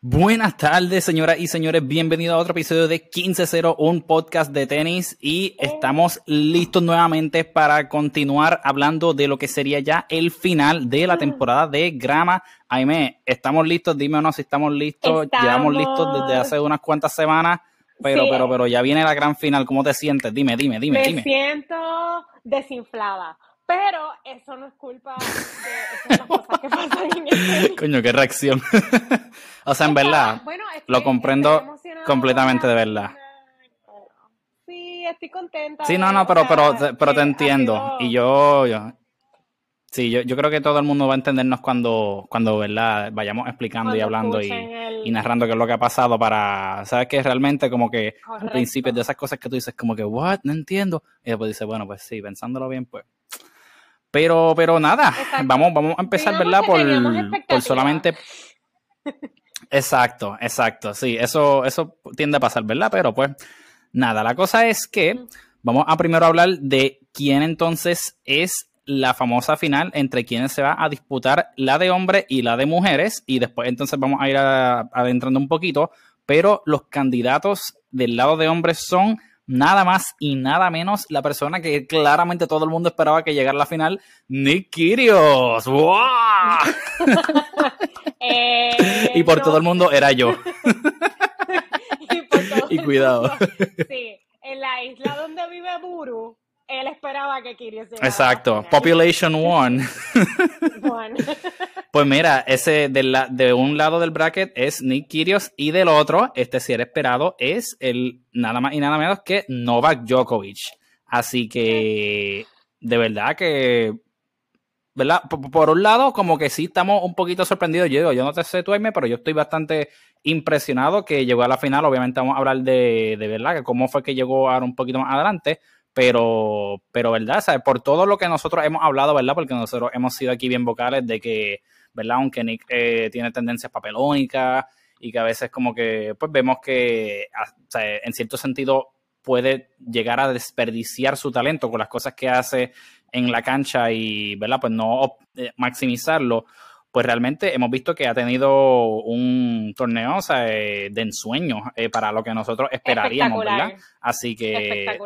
Buenas tardes, señoras y señores. Bienvenidos a otro episodio de 1501, un podcast de tenis. Y estamos listos nuevamente para continuar hablando de lo que sería ya el final de la temporada de Grama. Aime, ¿estamos listos? Dime o no si estamos listos. Llevamos listos desde hace unas cuantas semanas. Pero, pero, pero ya viene la gran final. ¿Cómo te sientes? Dime, dime, dime, Me dime. siento desinflada. Pero eso no es culpa de esas cosas que pasan en el Coño, qué reacción. o sea, en verdad, Bueno, estoy- lo comprendo completamente de verdad. Sí, estoy contenta. Sí, no, no, pero, pero, te- pero te entiendo. Y yo, yo, sí, yo, yo creo que todo el mundo va a entendernos cuando, cuando, ¿verdad? Vayamos explicando y hablando y, escuchen el- y narrando qué es lo que ha pasado para, ¿sabes? Que realmente como que al principio de esas cosas que tú dices como que, what, no entiendo. Y después dices, bueno, pues sí, pensándolo bien, pues. Pero, pero nada, Exacto. vamos, vamos a empezar, ¿verdad? Por, por solamente Exacto, exacto. Sí, eso, eso tiende a pasar, ¿verdad? Pero pues, nada, la cosa es que vamos a primero hablar de quién entonces es la famosa final entre quienes se va a disputar la de hombres y la de mujeres. Y después entonces vamos a ir a- adentrando un poquito. Pero los candidatos del lado de hombres son nada más y nada menos la persona que claramente todo el mundo esperaba que llegara a la final, Nick Kyrgios. ¡Wow! Eh, Y por no todo el mundo era yo. y, por todo Y cuidado. mundo. Sí, en la isla donde vive Buru, él esperaba que llegara Exacto. Population One. Bueno, Pues mira, ese de, la, de un lado del bracket es Nick Kyrgios y del otro, este si era esperado, es el nada más y nada menos que Novak Djokovic. Así que, de verdad que, ¿verdad? Por, por un lado, como que sí estamos un poquito sorprendidos. Yo digo, yo no te sé tú, Aime, pero yo estoy bastante impresionado que llegó a la final. Obviamente vamos a hablar de, de verdad, que cómo fue que llegó ahora un poquito más adelante. Pero, pero, ¿verdad? ¿Sabes? Por todo lo que nosotros hemos hablado, ¿verdad? Porque nosotros hemos sido aquí bien vocales de que, ¿verdad? Aunque Nick eh, tiene tendencias papelónicas y que a veces como que, pues vemos que, a- o sea, en cierto sentido puede llegar a desperdiciar su talento con las cosas que hace en la cancha y, ¿verdad? Pues no eh, maximizarlo. Pues realmente hemos visto que ha tenido un torneo o sea, eh, de ensueño eh, para lo que nosotros esperaríamos, ¿verdad? Así que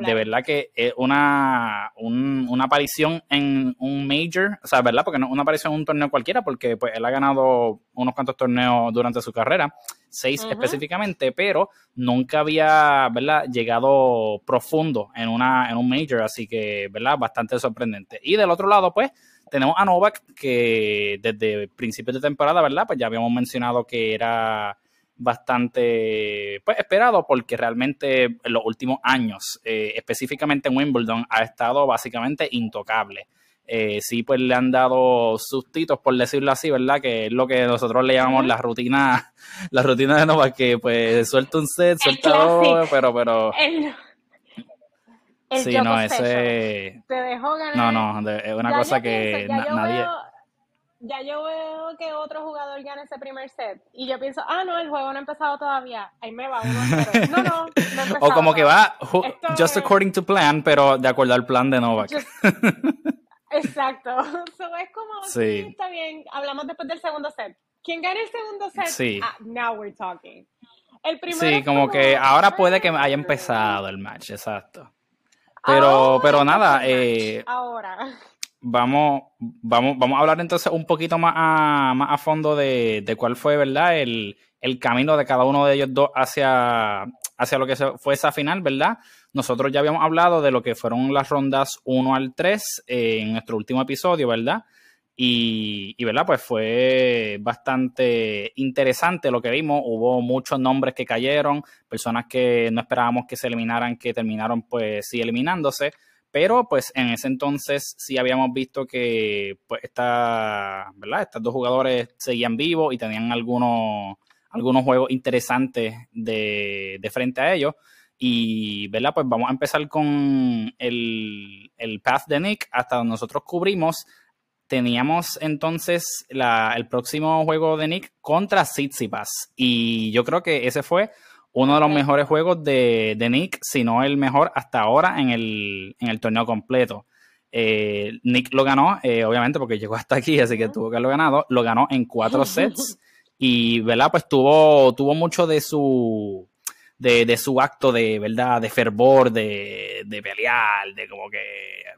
de verdad que es una, un- una aparición en un major, o sea, ¿verdad? Porque no una aparición en un torneo cualquiera, porque pues él ha ganado unos cuantos torneos durante su carrera, seis específicamente, pero nunca había, ¿verdad? Llegado profundo en, una, en un major, así que, ¿verdad? Bastante sorprendente. Y del otro lado, pues, tenemos a Novak, que desde principios de temporada, ¿verdad? Pues ya habíamos mencionado que era bastante pues, esperado porque realmente en los últimos años, eh, específicamente en Wimbledon, ha estado básicamente intocable. Eh, sí, pues le han dado sustitos, por decirlo así, ¿verdad? Que es lo que nosotros le llamamos la rutina, la rutina de Novak, que pues suelta un set, suelta dos, pero, pero, El, el sí, no, ese, Te dejó ganar. no, no, de- es una Ya cosa que pienso, ya nadie, veo- ya yo veo que otro jugador gana ese primer set. Y yo pienso, ah, no, el juego no ha empezado todavía. Ahí me va uno a cero. No, no, no ha empezado o como que va just according to plan, pero de acuerdo al plan de Novak. Just- Exacto. So, es como, sí. Sí. está bien. Hablamos después del segundo set. ¿Quién gana el segundo set? Sí. Ah, now we're talking. El primero Sí, como que ahora puede que haya empezado el match, exacto. Pero, ahora pero nada, eh, Ahora. vamos, vamos, vamos a hablar entonces un poquito más a, más a fondo de, de cuál fue, ¿verdad? El, el camino de cada uno de ellos dos hacia, hacia lo que fue esa final, ¿verdad? Nosotros ya habíamos hablado de lo que fueron las rondas 1 al 3 eh, en nuestro último episodio, ¿verdad? Y, ¿verdad? Pues fue bastante interesante lo que vimos. Hubo muchos nombres que cayeron, personas que no esperábamos que se eliminaran, que terminaron pues sí eliminándose. Pero pues en ese entonces sí habíamos visto que pues esta, ¿verdad? Estos dos jugadores seguían vivos y tenían algunos, algunos juegos interesantes de, de frente a ellos. Y, ¿verdad? Pues vamos a empezar con el, el path de Nick hasta donde nosotros cubrimos. Teníamos entonces la, el próximo juego de Nick contra Tsitsipas. Y yo creo que ese fue uno de los mejores juegos de, de Nick, si no el mejor hasta ahora en el, en el torneo completo. Eh, Nick lo ganó, eh, obviamente, porque llegó hasta aquí, así que tuvo que haberlo ganado. Lo ganó en cuatro sets y, ¿verdad? Pues tuvo, tuvo mucho de su, de, su acto de, ¿verdad? De fervor, de, de pelear, de como que,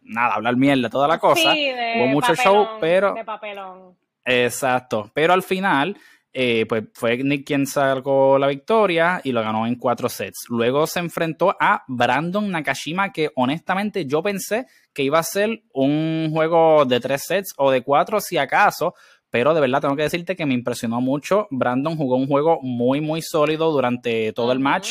nada, hablar mierda, toda la cosa. Sí, de Hubo mucho papelón, show, pero... De papelón. Exacto, pero al final, eh, pues fue Nick quien sacó la victoria y lo ganó en cuatro sets. Luego se enfrentó a Brandon Nakashima, que honestamente yo pensé que iba a ser un juego de tres sets o de cuatro si acaso, pero de verdad tengo que decirte que me impresionó mucho. Brandon jugó un juego muy, muy sólido durante todo el match.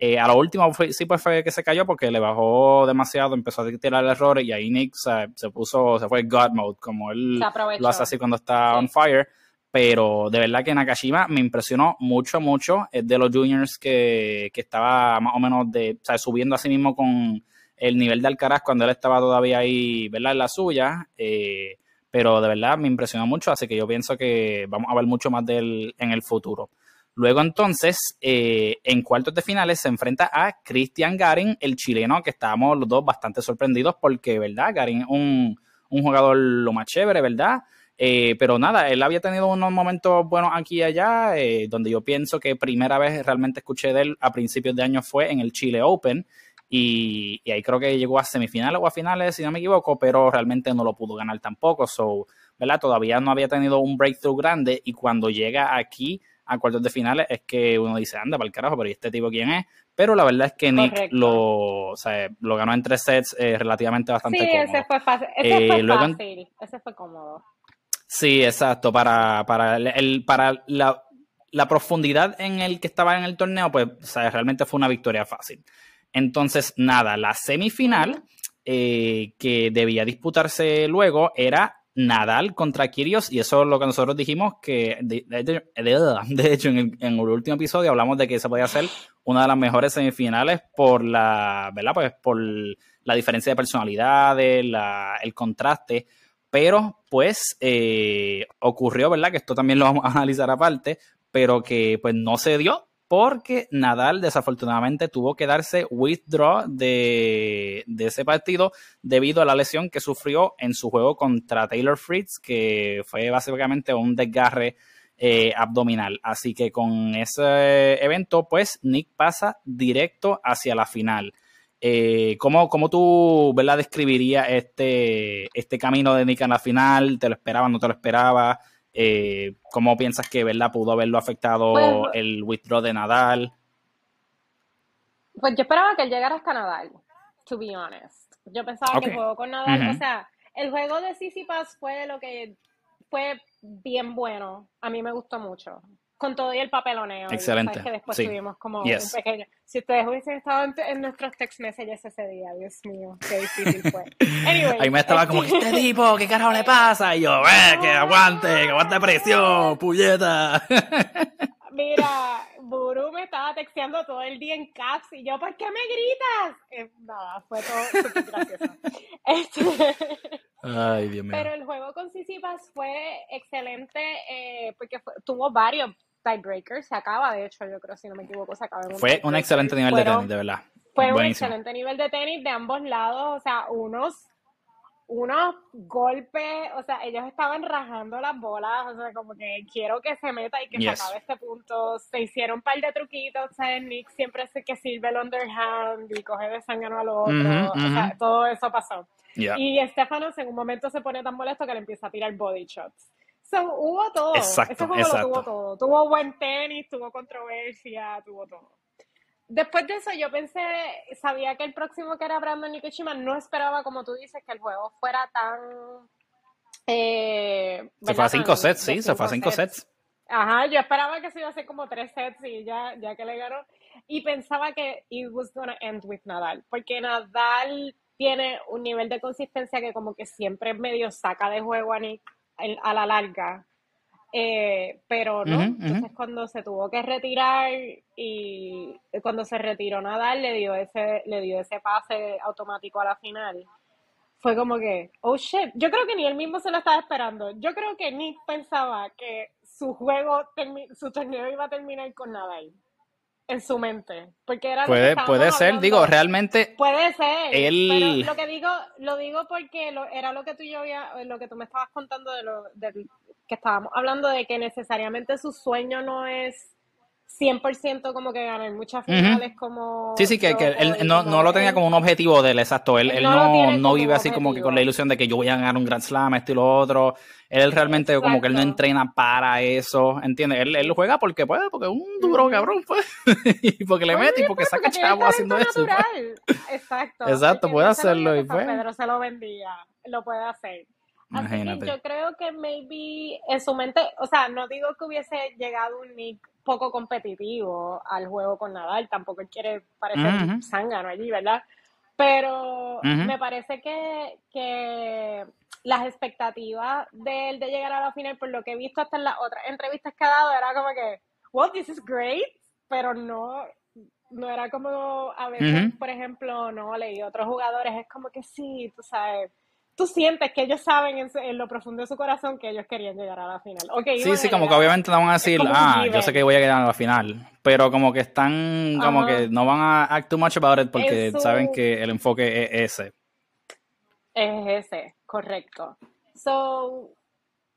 Eh, a lo último fue- sí pues fue que se cayó porque le bajó demasiado, empezó a tirar errores y ahí Nick se, se puso, se fue God mode, como él lo hace así cuando está Sí. on fire. Pero de verdad que Nakashima me impresionó mucho, mucho. Es de los juniors que, que estaba más o menos de, o sea, subiendo a sí mismo con el nivel de Alcaraz cuando él estaba todavía ahí, ¿verdad? En la suya. Eh, pero de verdad me impresionó mucho, así que yo pienso que vamos a ver mucho más de él en el futuro. Luego entonces, eh, en cuartos de finales se enfrenta a Cristian Garin, el chileno, que estábamos los dos bastante sorprendidos porque, ¿verdad? Garin es un, un jugador lo más chévere, ¿verdad? Eh, pero nada, él había tenido unos momentos buenos aquí y allá, eh, donde yo pienso que primera vez realmente escuché de él a principios de año fue en el Chile Open. Y, y ahí creo que llegó a semifinales o a finales, si no me equivoco, pero realmente no lo pudo ganar tampoco. So, ¿verdad? Todavía no había tenido un breakthrough grande y cuando llega aquí a cuartos de finales es que uno dice, anda, para el carajo, pero ¿y este tipo quién es? Pero la verdad es que Nick lo, o sea, lo ganó en tres sets eh, relativamente bastante Sí, cómodo. ese fue fácil. Ese Eh, fue luego fácil. Ese fue cómodo. Sí, exacto. Para, para, el, el- para la, la profundidad en el que estaba en el torneo, pues o sea, realmente fue una victoria fácil. Entonces, nada, la semifinal eh, que debía disputarse luego era Nadal contra Kyrgios y eso es lo que nosotros dijimos que de, de- hecho en el, último episodio hablamos de que se podía hacer una de las mejores semifinales por la, ¿verdad? Pues por la diferencia de personalidades, el contraste, pero pues eh, ocurrió, ¿verdad? Que esto también lo vamos a analizar aparte, pero que pues no se dio porque Nadal desafortunadamente tuvo que darse withdraw de, de ese partido debido a la lesión que sufrió en su juego contra Taylor Fritz, que fue básicamente un desgarre eh, abdominal. Así que con ese evento, pues Nick pasa directo hacia la final. Eh, ¿cómo, cómo tú describirías este, este camino de Nick en la final? ¿Te lo esperabas, no te lo esperabas? Eh, ¿Cómo piensas que ¿verdad? pudo haberlo afectado Pues- el withdraw de Nadal? Pues yo esperaba que él llegara hasta Nadal, to be honest. Yo pensaba que el juego con Nadal, o sea, el juego de Sissipas fue lo que fue bien bueno. A mí me gustó mucho. Con todo y el papeloneo. Excelente, que después sí. tuvimos como Yes. un pequeño. Si ustedes hubiesen estado en, en nuestros text messages ese día, Dios mío, qué difícil fue. Anyway, Ahí me estaba como, ¿qué este tipo? ¿Qué carajo le pasa? Y yo, ¡eh, que aguante, que aguante presión, puñeta! Mira, Buru me estaba texteando todo el día en caps y yo, ¿por qué me gritas? Eh, nada, fue todo súper gracioso. Este, Ay, Dios mío. pero el juego con Sissipas fue excelente eh, porque fue- tuvo varios tiebreakers. Se acaba, de hecho, yo creo, si no me equivoco, se acaba en un Fue un tiebreaker. excelente nivel de Fueron- tenis, de verdad. Fue un Buenísimo. excelente nivel de tenis de ambos lados, o sea, unos, unos golpes, o sea, ellos estaban rajando las bolas, o sea, como que quiero que se meta y que Yes. se acabe este punto. Se hicieron un par de truquitos, o sea, Nick siempre sé que sirve el underhand y coge de sangre al otro, Ujú, o sea, ujú. todo eso pasó. Ya. Y Estefanos en un momento se pone tan molesto que le empieza a tirar body shots. So, hubo todo. Exacto, Ese juego exacto. lo tuvo todo. Tuvo buen tenis, tuvo controversia, tuvo todo. Después de eso, yo pensé, sabía que el próximo que era Brandon Nikushima, no esperaba, como tú dices, que el juego fuera tan. Eh, Se fue a cinco sets, sí, se fue a cinco sets. Ajá, yo esperaba que se iba a hacer como tres sets y ya, ya que le ganó. Y pensaba que it was gonna end with Nadal, porque Nadal tiene un nivel de consistencia que como que siempre medio saca de juego a Nick el- a la larga. Eh, pero no, entonces cuando se tuvo que retirar y cuando se retiró Nadal le dio ese, le dio ese pase automático a la final. Fue como que, oh shit, yo creo que ni él mismo se lo estaba esperando. Yo creo que Nick pensaba que su juego, su torneo iba a terminar con Nadal en su mente, porque era lo que Puede, puede ser, hablando. digo, realmente Puede ser, Él- pero lo que digo, lo digo porque lo, era lo que tú y yo había, lo que tú me estabas contando de lo, del que estábamos hablando de que necesariamente su sueño no es 100% como que ganar muchas finales como... Sí, sí, que, él no, no, lo tenía como un objetivo del exacto. Él, él no, no, vive así como que con la ilusión de que yo voy a ganar un Grand Slam, esto y lo otro. Él realmente como que él no entrena para eso, ¿entiendes? Él, él juega porque puede, porque es un duro cabrón, pues. y porque le mete y porque saca chavo haciendo eso. Pues. Exacto. Exacto, puede hacerlo. Y pues. Pedro se lo vendía, lo puede hacer. Así que yo creo que maybe en su mente, o sea, no digo que hubiese llegado un Nick poco competitivo al juego con Nadal, tampoco él quiere parecer uh zángano allí, ¿verdad? Pero me parece que, que las expectativas de él de llegar a la final, por lo que he visto hasta en las otras entrevistas que ha dado, era como que, well, this is great, pero no, no era como a veces, por ejemplo, no leí otros jugadores, es como que sí, tú sabes tú sientes que ellos saben en, lo profundo de su corazón que ellos querían llegar a la final. sí, sí, como que obviamente no van a decir, ah, yo sé que voy a llegar a la final, pero como que están, como que no van a act too much about it porque saben que el enfoque es ese. Es ese, correcto. So,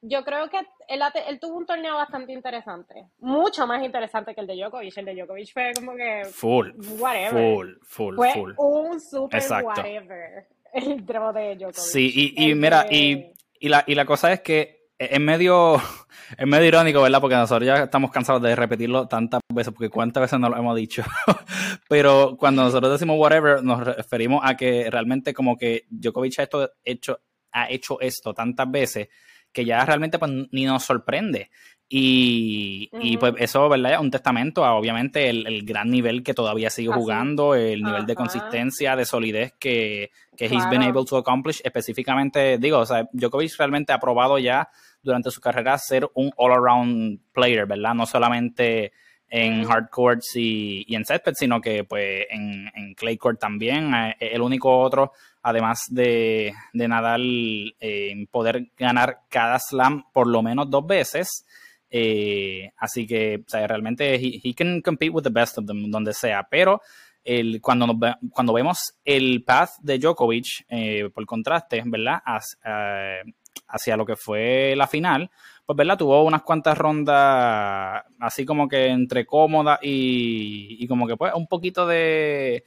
yo creo que él, él, tuvo un torneo bastante interesante. Mucho más interesante que el de Djokovic. El de Djokovic fue como que. Full. Whatever. Full, full, fue full. Un super whatever el draw de Djokovic. Sí, y, mira, y, la, y la cosa es que es medio, es medio irónico, ¿verdad? Porque nosotros ya estamos cansados de repetirlo tantas veces, porque cuántas veces no lo hemos dicho. Pero cuando nosotros decimos whatever, nos referimos a que realmente como que Djokovic ha, esto, hecho, ha hecho esto tantas veces que ya realmente pues, ni nos sorprende. Y, pues eso, ¿verdad? Es un testamento a obviamente el, gran nivel que todavía sigue jugando, el nivel de consistencia, de solidez que, que he's been able to accomplish. Específicamente, digo, o sea, Djokovic realmente ha probado ya durante su carrera ser un all-around player, ¿verdad? No solamente en hard courts y, y en setbed, sino que pues en, en, clay court también. Eh, el único otro, además de, de Nadal, eh, poder ganar cada slam por lo menos dos veces. Eh, así que realmente he, can compete with the best of them donde sea, pero el, cuando, cuando vemos el path de Djokovic, eh, por contraste, ¿verdad? Eh, hacia lo que fue la final, pues, ¿verdad? Tuvo unas cuantas rondas así como que entre cómoda y, y como que pues un poquito de,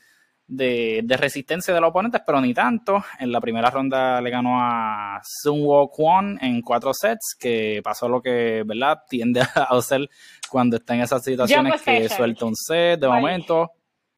de, resistencia de los oponentes, pero ni tanto. En la primera ronda le ganó a Sunwo Kwon en cuatro sets, que pasó lo que, ¿verdad? Tiende a hacer cuando está en esas situaciones que suelta un set de momento.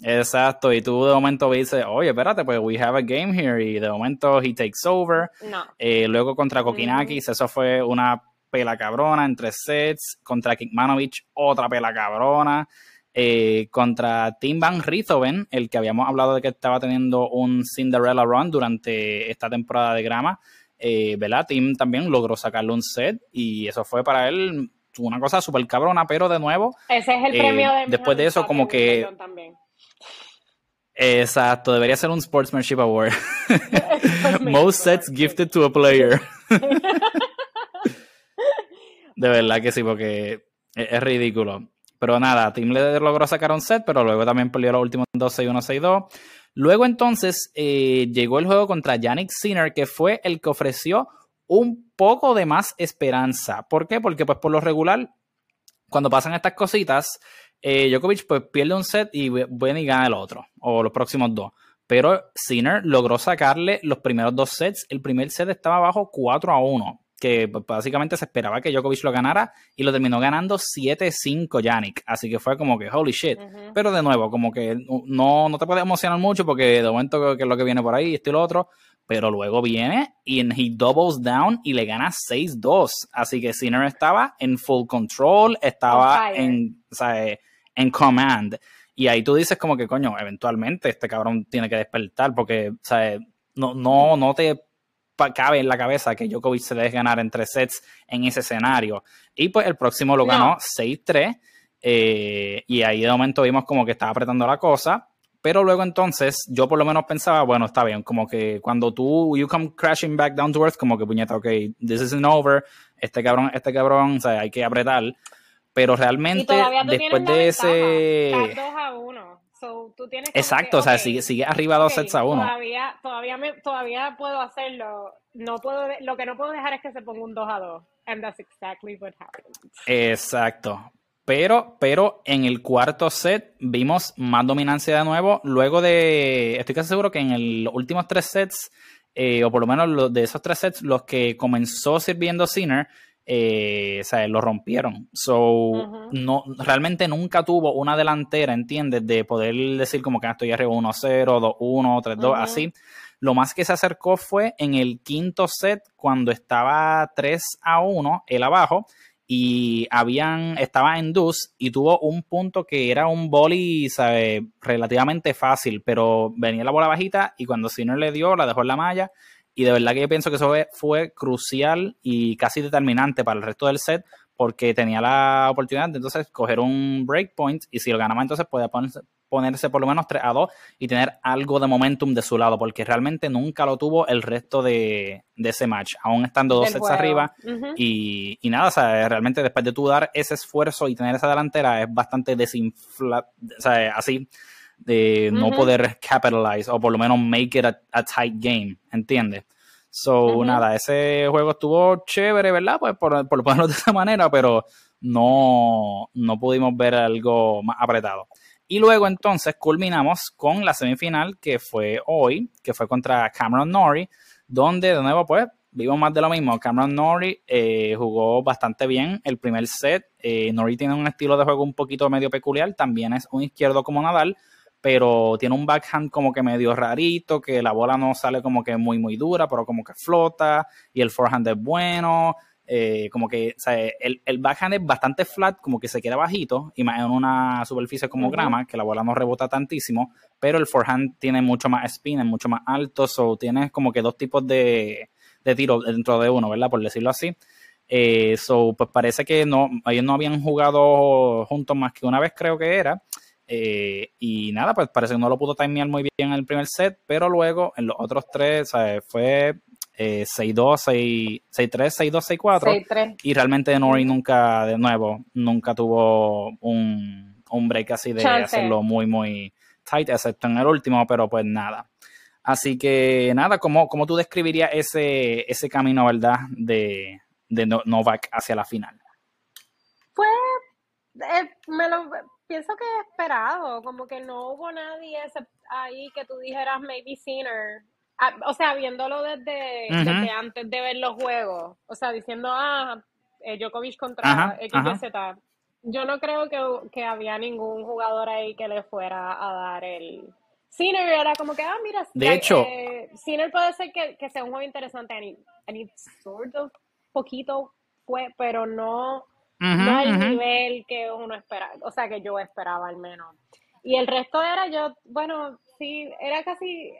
Exacto, y tú de momento dices, oye, espérate, pues we have a game here, y de momento he takes over. Eh, luego contra Kokinakis, eso fue una pela cabrona en tres sets. Contra Kikmanovic, otra pela cabrona. Eh, contra Tim Van Riethoven, el que habíamos hablado de que estaba teniendo un Cinderella Run durante esta temporada de grama. Eh, ¿Verdad? Tim también logró sacarle un set y eso fue para él una cosa súper cabrona, pero de nuevo. Ese es el premio eh, de. Después de eso, como que. Exacto, debería ser un Sportsmanship Award. Most sets gifted to a player. de verdad que sí, porque es ridículo. Pero nada, Tim le logró sacar un set, pero luego también perdió los últimos 2 6-1, 6-2. Luego entonces eh, llegó el juego contra Yannick Sinner, que fue el que ofreció un poco de más esperanza. ¿Por qué? Porque pues por lo regular, cuando pasan estas cositas, eh, Djokovic pues pierde un set y viene y gana el otro, o los próximos dos. Pero Sinner logró sacarle los primeros dos sets. El primer set estaba abajo 4 a 1 que básicamente se esperaba que Djokovic lo ganara y lo terminó ganando 7-5 Yannick. Así que fue como que holy shit. Pero de nuevo, como que no, no te puedes emocionar mucho porque de momento que es lo que viene por ahí, esto y lo otro. Pero luego viene y he doubles down y le gana 6-2. Así que Sinner estaba en full control, estaba en, o sea, en command. Y ahí tú dices como que, coño, eventualmente este cabrón tiene que despertar porque, o sea, no, no, no te cabe en la cabeza que Djokovic se deje ganar en tres sets en ese escenario. Y pues el próximo lo ganó 6-3. Eh, y ahí de momento vimos como que estaba apretando la cosa. Pero luego entonces yo por lo menos pensaba, bueno, está bien, como que cuando tú, you come crashing back down to earth, como que puñeta, ok, this isn't over, este cabrón, este cabrón, o sea, hay que apretar. Pero realmente después de ese... Exacto, o sea, sigue, sigue arriba dos sets a uno. Todavía, todavía, me, todavía puedo hacerlo. No puedo, lo que no puedo dejar es que se ponga un 2 a 2. and that's exactly what happened. Exacto. Pero, pero en el cuarto set vimos más dominancia de nuevo. Luego de. Estoy casi seguro que en los últimos tres sets, eh, o por lo menos de esos tres sets, los que comenzó sirviendo Sinner, eh, o sea, lo rompieron. So, no, realmente nunca tuvo una delantera, ¿entiendes? De poder decir como que ah, estoy arriba 1-0, 2-1, 3-2, así. Lo más que se acercó fue en el quinto set, cuando estaba 3 a 1, él abajo, y habían, estaba en dus y tuvo un punto que era un boli, ¿sabe? relativamente fácil, pero venía la bola bajita y cuando Sinner le dio, la dejó en la malla. Y de verdad que yo pienso que eso fue, crucial y casi determinante para el resto del set, porque tenía la oportunidad de entonces coger un breakpoint y si lo ganaba entonces podía ponerse, ponerse por lo menos 3 a 2 y tener algo de momentum de su lado, porque realmente nunca lo tuvo el resto de, ese match, aún estando dos sets arriba. y, nada, o sea, realmente después de tú dar ese esfuerzo y tener esa delantera es bastante desinflado, o sea, así de no poder capitalize o por lo menos make it a, tight game, ¿entiendes? So, nada, ese juego estuvo chévere, ¿verdad? Pues por, por ponerlo de esa manera, pero no, no pudimos ver algo más apretado. Y luego entonces culminamos con la semifinal que fue hoy, que fue contra Cameron Norrie, donde de nuevo pues vimos más de lo mismo. Cameron Norrie eh, jugó bastante bien el primer set. Eh, Norrie tiene un estilo de juego un poquito medio peculiar, también es un izquierdo como Nadal, pero tiene un backhand como que medio rarito, que la bola no sale como que muy muy dura, pero como que flota, y el forehand es bueno. Eh, como que, o sea, el, el, backhand es bastante flat, como que se queda bajito, y más en una superficie como grama, que la bola no rebota tantísimo, pero el forehand tiene mucho más spin, es mucho más alto, so tienes como que dos tipos de, de tiro dentro de uno, ¿verdad? Por decirlo así. Eh, so, pues parece que no, ellos no habían jugado juntos más que una vez, creo que era. Eh, y nada, pues parece que no lo pudo timear muy bien en el primer set, pero luego en los otros tres, ¿sabes? Fue 6-2, 6-3, 6-2, 6-4. Y realmente Nori nunca, de nuevo, nunca tuvo un, un break así de hacerlo muy, muy tight, excepto en el último, pero pues nada. Así que nada, ¿cómo, cómo tú describirías ese, ese camino, verdad, de, de Novak hacia la final? Pues eh, me lo pienso que esperado, como que no hubo nadie ahí que tú dijeras maybe Sinner Ah, o sea, viéndolo desde, antes de ver los juegos, o sea, diciendo, ah, eh, Djokovic contra XYZ, yo no creo que, había ningún jugador ahí que le fuera a dar el... Sinner. Era como que, ah, mira, de hecho, Sinner puede ser que, sea un juego interesante, and sort of, poquito fue, pero no, no al nivel que uno espera, o sea, que yo esperaba al menos. Y el resto era yo, bueno, sí, era casi,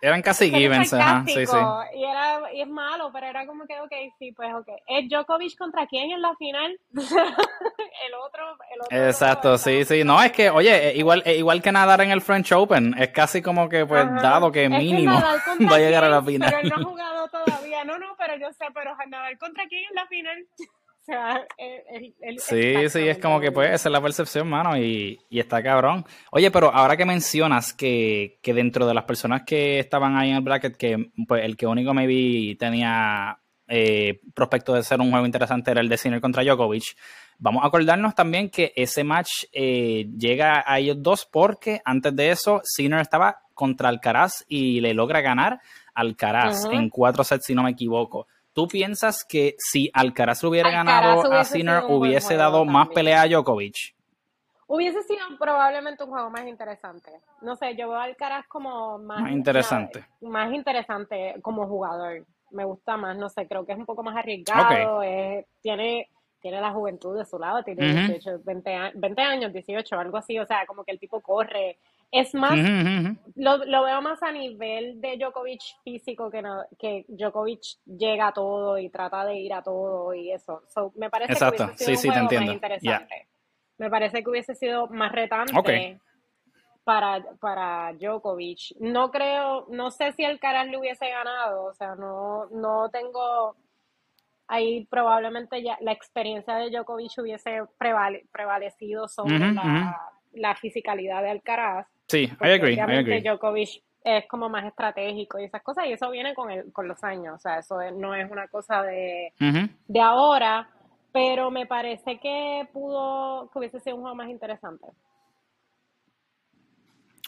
eran casi givens, ajá, sí, sí. Y, era, y es malo, pero era como que, ok, sí, pues, ok. ¿Es Djokovic contra quién en la final? el otro, el otro. Exacto, sí, sí. No, es que, oye, eh, igual, eh, igual que nadar en el French Open, es casi como que, pues, dado que mínimo va a llegar a la final. Pero él no ha jugado todavía. No, no, pero yo sé, pero nadar contra quién en la final. O sea, sí, sí, es como que pues esa es la percepción, mano, y, está cabrón. Oye, pero ahora que mencionas que, dentro de las personas que estaban ahí en el bracket, que pues el que único me vi tenía eh, prospecto de ser un juego interesante era el de Sinner contra Djokovic. Vamos a acordarnos también que ese match eh, llega a ellos dos porque antes de eso Sinner estaba contra Alcaraz y le logra ganar Alcaraz en cuatro sets, si no me equivoco. ¿Tú piensas que si Alcaraz hubiera ganado a Sinner, hubiese dado más pelea a Djokovic? Hubiese sido probablemente un juego más interesante. No sé, yo veo a Alcaraz como más, interesante. Más, interesante como jugador. Me gusta más, no sé, creo que es un poco más arriesgado. tiene, tiene la juventud de su lado, tiene 18, 20, 20 años, 18, algo así. O sea, como que el tipo corre, es más, Lo, veo más a nivel de Djokovic físico que, no, que Djokovic llega a todo y trata de ir a todo y eso. me parece que hubiese sido un juego más interesante. Me parece que hubiese sido más retante para, para Djokovic. No creo, no sé si el Caras le hubiese ganado, o sea, no, no tengo ahí probablemente ya la experiencia de Djokovic hubiese prevalecido sobre la, la fisicalidad de Alcaraz Sí, I agree, I agree. Djokovic es como más estratégico y esas cosas, y eso viene con, el, con los años, o sea, eso no es una cosa de, de ahora, pero me parece que pudo, que hubiese sido un juego más interesante.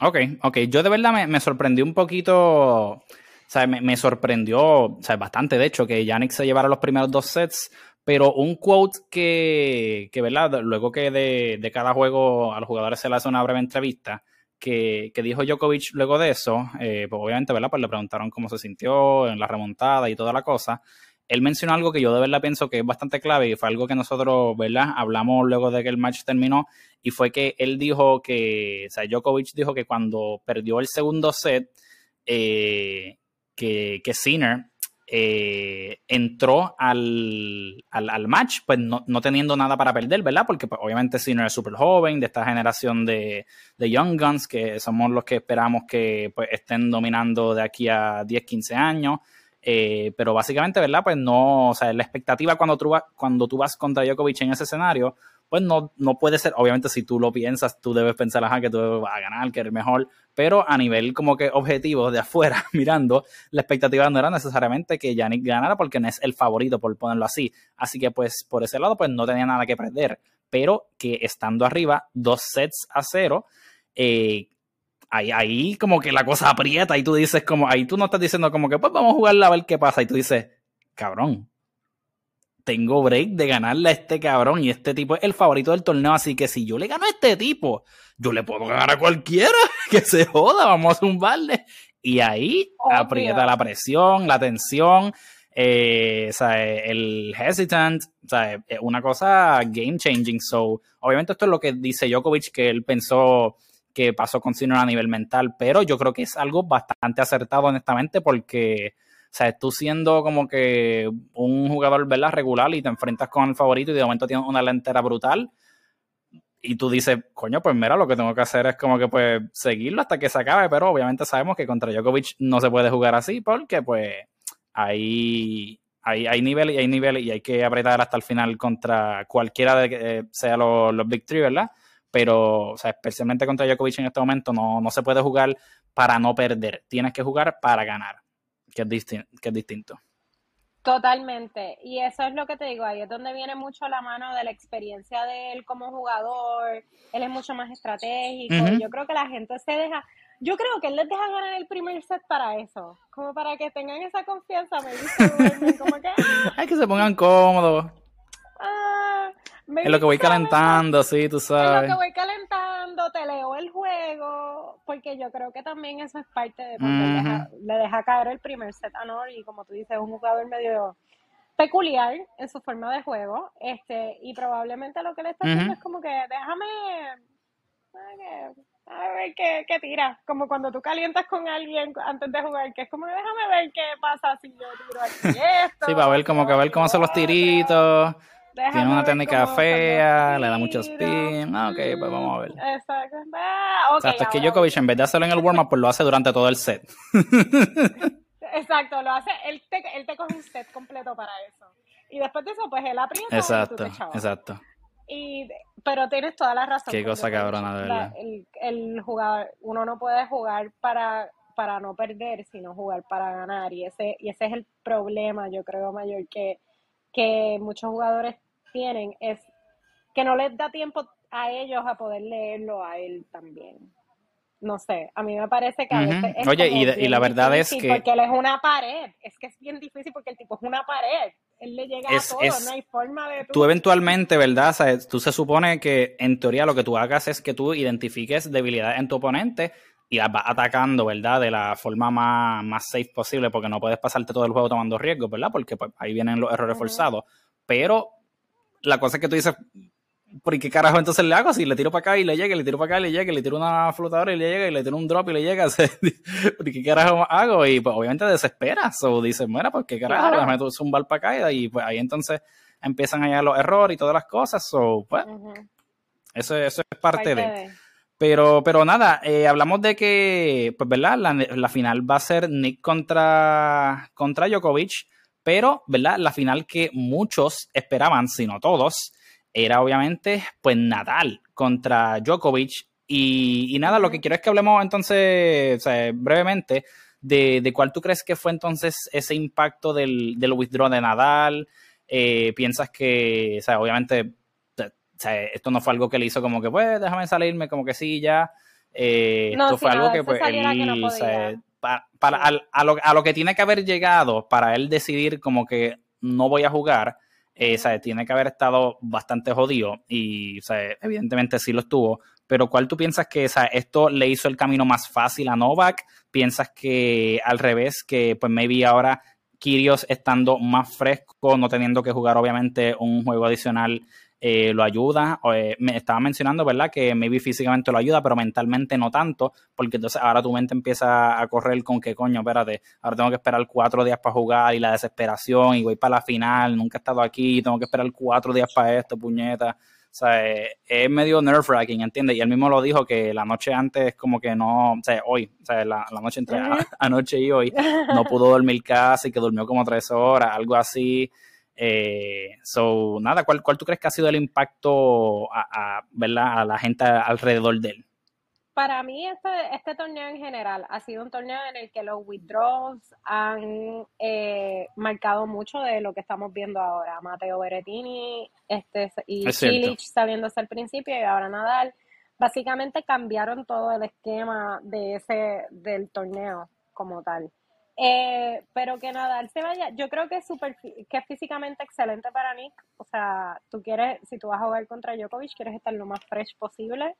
Ok, ok, yo de verdad me, me sorprendí un poquito, o sea, me, me, sorprendió, o sea, bastante de hecho, que Yannick se llevara los primeros dos sets, pero un quote que, que ¿verdad? Luego que de, de cada juego a los jugadores se le hace una breve entrevista, que, dijo Djokovic luego de eso, eh, pues obviamente, ¿verdad? Pues le preguntaron cómo se sintió en la remontada y toda la cosa. Él mencionó algo que yo de verdad pienso que es bastante clave y fue algo que nosotros, ¿verdad? Hablamos luego de que el match terminó y fue que él dijo que, o sea, Djokovic dijo que cuando perdió el segundo set, eh, que, que Sinner eh, entró al, al, match, pues no, no, teniendo nada para perder, ¿verdad? Porque pues, obviamente Sinner es súper joven, de esta generación de, de, Young Guns, que somos los que esperamos que pues, estén dominando de aquí a 10, 15 años. Eh, pero básicamente, ¿verdad? Pues no, o sea, la expectativa cuando tú, vas, cuando tú vas contra Djokovic en ese escenario, pues no, no puede ser, obviamente si tú lo piensas, tú debes pensar, ajá, que tú vas a ganar, que eres mejor, pero a nivel como que objetivo de afuera, mirando, la expectativa no era necesariamente que Yannick ganara porque no es el favorito, por ponerlo así. Así que pues por ese lado, pues no tenía nada que perder, pero que estando arriba, dos sets a cero, eh, Ahí, ahí, como que la cosa aprieta y tú dices como, ahí tú no estás diciendo como que pues vamos a jugarla a ver qué pasa y tú dices, cabrón, tengo break de ganarle a este cabrón y este tipo es el favorito del torneo, así que si yo le gano a este tipo, yo le puedo ganar a cualquiera, que se joda, vamos a zumbarle. Y ahí aprieta la presión, la tensión, eh, el hesitant, es una cosa game changing. So, obviamente esto es lo que dice Djokovic, que él pensó que pasó con Sinner a nivel mental, pero yo creo que es algo bastante acertado honestamente porque sea, tú siendo como que un jugador, ¿verdad? Regular y te enfrentas con el favorito y de momento tienes una lentera brutal y tú dices, coño, pues mira, lo que tengo que hacer es como que pues seguirlo hasta que se acabe, pero obviamente sabemos que contra Djokovic no se puede jugar así porque pues hay, hay, hay niveles y hay niveles y hay que apretar hasta el final contra cualquiera de que eh, sea los, los Big Three, ¿verdad? Pero, o sea, especialmente contra Djokovic en este momento no, no se puede jugar para no perder, tienes que jugar para ganar que es, distinto, que es distinto. Totalmente. Y eso es lo que te digo, ahí es donde viene mucho la mano de la experiencia de él como jugador. Él es mucho más estratégico. Yo creo que la gente se deja. Yo creo que él les deja ganar el primer set para eso. Como para que tengan esa confianza. Me dice, como que. Hay que se pongan cómodos. Ah, es lo que voy calentando, sí, tú sabes. Es lo que voy calentando, te leo el juego, porque yo creo que también eso es parte de porque le deja caer el primer set a Nori, y como tú dices, es un jugador medio peculiar en su forma de juego, este, y probablemente lo que le está haciendo es como que déjame a ver qué, qué tira, como cuando tú calientas con alguien antes de jugar, que es como déjame ver qué pasa si yo tiro aquí esto. Sí, para ver como que a ver cómo son los tiritos. Tiene una técnica fea, le da mucho spin. Ah, ok, pues vamos a ver. Exacto. Ah, okay, es que Djokovic, en vez de hacerlo en el warm-up, pues lo hace durante todo el set. Exacto, lo hace, él te, él te coge un set completo para eso. Y después de eso, pues él aprieta. Exacto, exacto. Y, pero tienes toda la razón. Qué cosa cabrona, de verdad. El, el jugador, uno no puede jugar para, para no perder, sino jugar para ganar. Y ese, y ese es el problema, yo creo, mayor, que, que muchos jugadores tienen es que no les da tiempo a ellos a poder leerlo a él también. No sé, a mí me parece que a veces es Oye, y, la verdad es que... Porque él es una pared, es que es bien difícil porque el tipo es una pared, él le llega a todo, no hay forma de... Tú, eventualmente, ¿verdad? tú se supone que en teoría lo que tú hagas es que tú identifiques debilidades en tu oponente y las vas atacando, ¿verdad? De la forma más, más safe posible, porque no puedes pasarte todo el juego tomando riesgos, ¿verdad? Porque pues, ahí vienen los errores forzados. Pero la cosa es que tú dices, ¿por qué carajo entonces le hago? Si le tiro para acá y le llega, le tiro para acá y le llega, le tiro una flotadora y le llega, y le tiro un drop y le llega, ¿por qué carajo hago? Y pues obviamente desesperas, o dices, mira, ¿por qué carajo? Claro. Déjame zumbar para acá y pues ahí entonces empiezan a llegar los errores y todas las cosas, o pues, eso, eso es parte, de... Pero, pero nada, eh, hablamos de que, pues, ¿verdad? La, la, final va a ser Nick contra, contra Djokovic. Pero, ¿verdad? La final que muchos esperaban, si no todos, era obviamente pues Nadal contra Djokovic. Y, nada, lo que quiero es que hablemos entonces, brevemente, de, de, cuál tú crees que fue entonces ese impacto del, del withdraw de Nadal. Eh, piensas que, o sea, obviamente, esto no fue algo que le hizo como que, pues, déjame salirme, como que sí, ya. Eh, esto fue algo que, pues, él, para, a, lo, a, lo, que tiene que haber llegado para él decidir como que no voy a jugar, eh, tiene que haber estado bastante jodido y evidentemente sí lo estuvo, pero ¿cuál tú piensas que esto le hizo el camino más fácil a Novak? ¿Piensas que al revés, que pues maybe ahora Kirios estando más fresco, no teniendo que jugar obviamente un juego adicional, eh, lo ayuda. Eh, me estaba mencionando, ¿verdad? Que maybe físicamente lo ayuda, pero mentalmente no tanto, porque entonces ahora tu mente empieza a correr con que coño, espérate, ahora tengo que esperar cuatro días para jugar y la desesperación y voy para la final, nunca he estado aquí, tengo que esperar cuatro días para esto, puñeta. O sea, es medio nerve-wracking, ¿entiendes? Y él mismo lo dijo que la noche antes como que no, o sea, hoy, o sea, la, noche entre anoche y hoy, no pudo dormir casi, que durmió como tres horas, algo así. Eh, so, nada, ¿cuál, ¿cuál tú crees que ha sido el impacto a, ¿verdad? a la gente alrededor de él? Para mí este, este torneo en general ha sido un torneo en el que los withdraws han eh, marcado mucho de lo que estamos viendo ahora. Mateo Berettini este, y Cilic saliéndose al principio y ahora Nadal. Básicamente cambiaron todo el esquema de ese del torneo como tal. Eh, pero que Nadal se vaya, yo creo que es super, que es físicamente excelente para Nick. O sea, tú quieres, si tú vas a jugar contra Djokovic, quieres estar lo más fresh posible.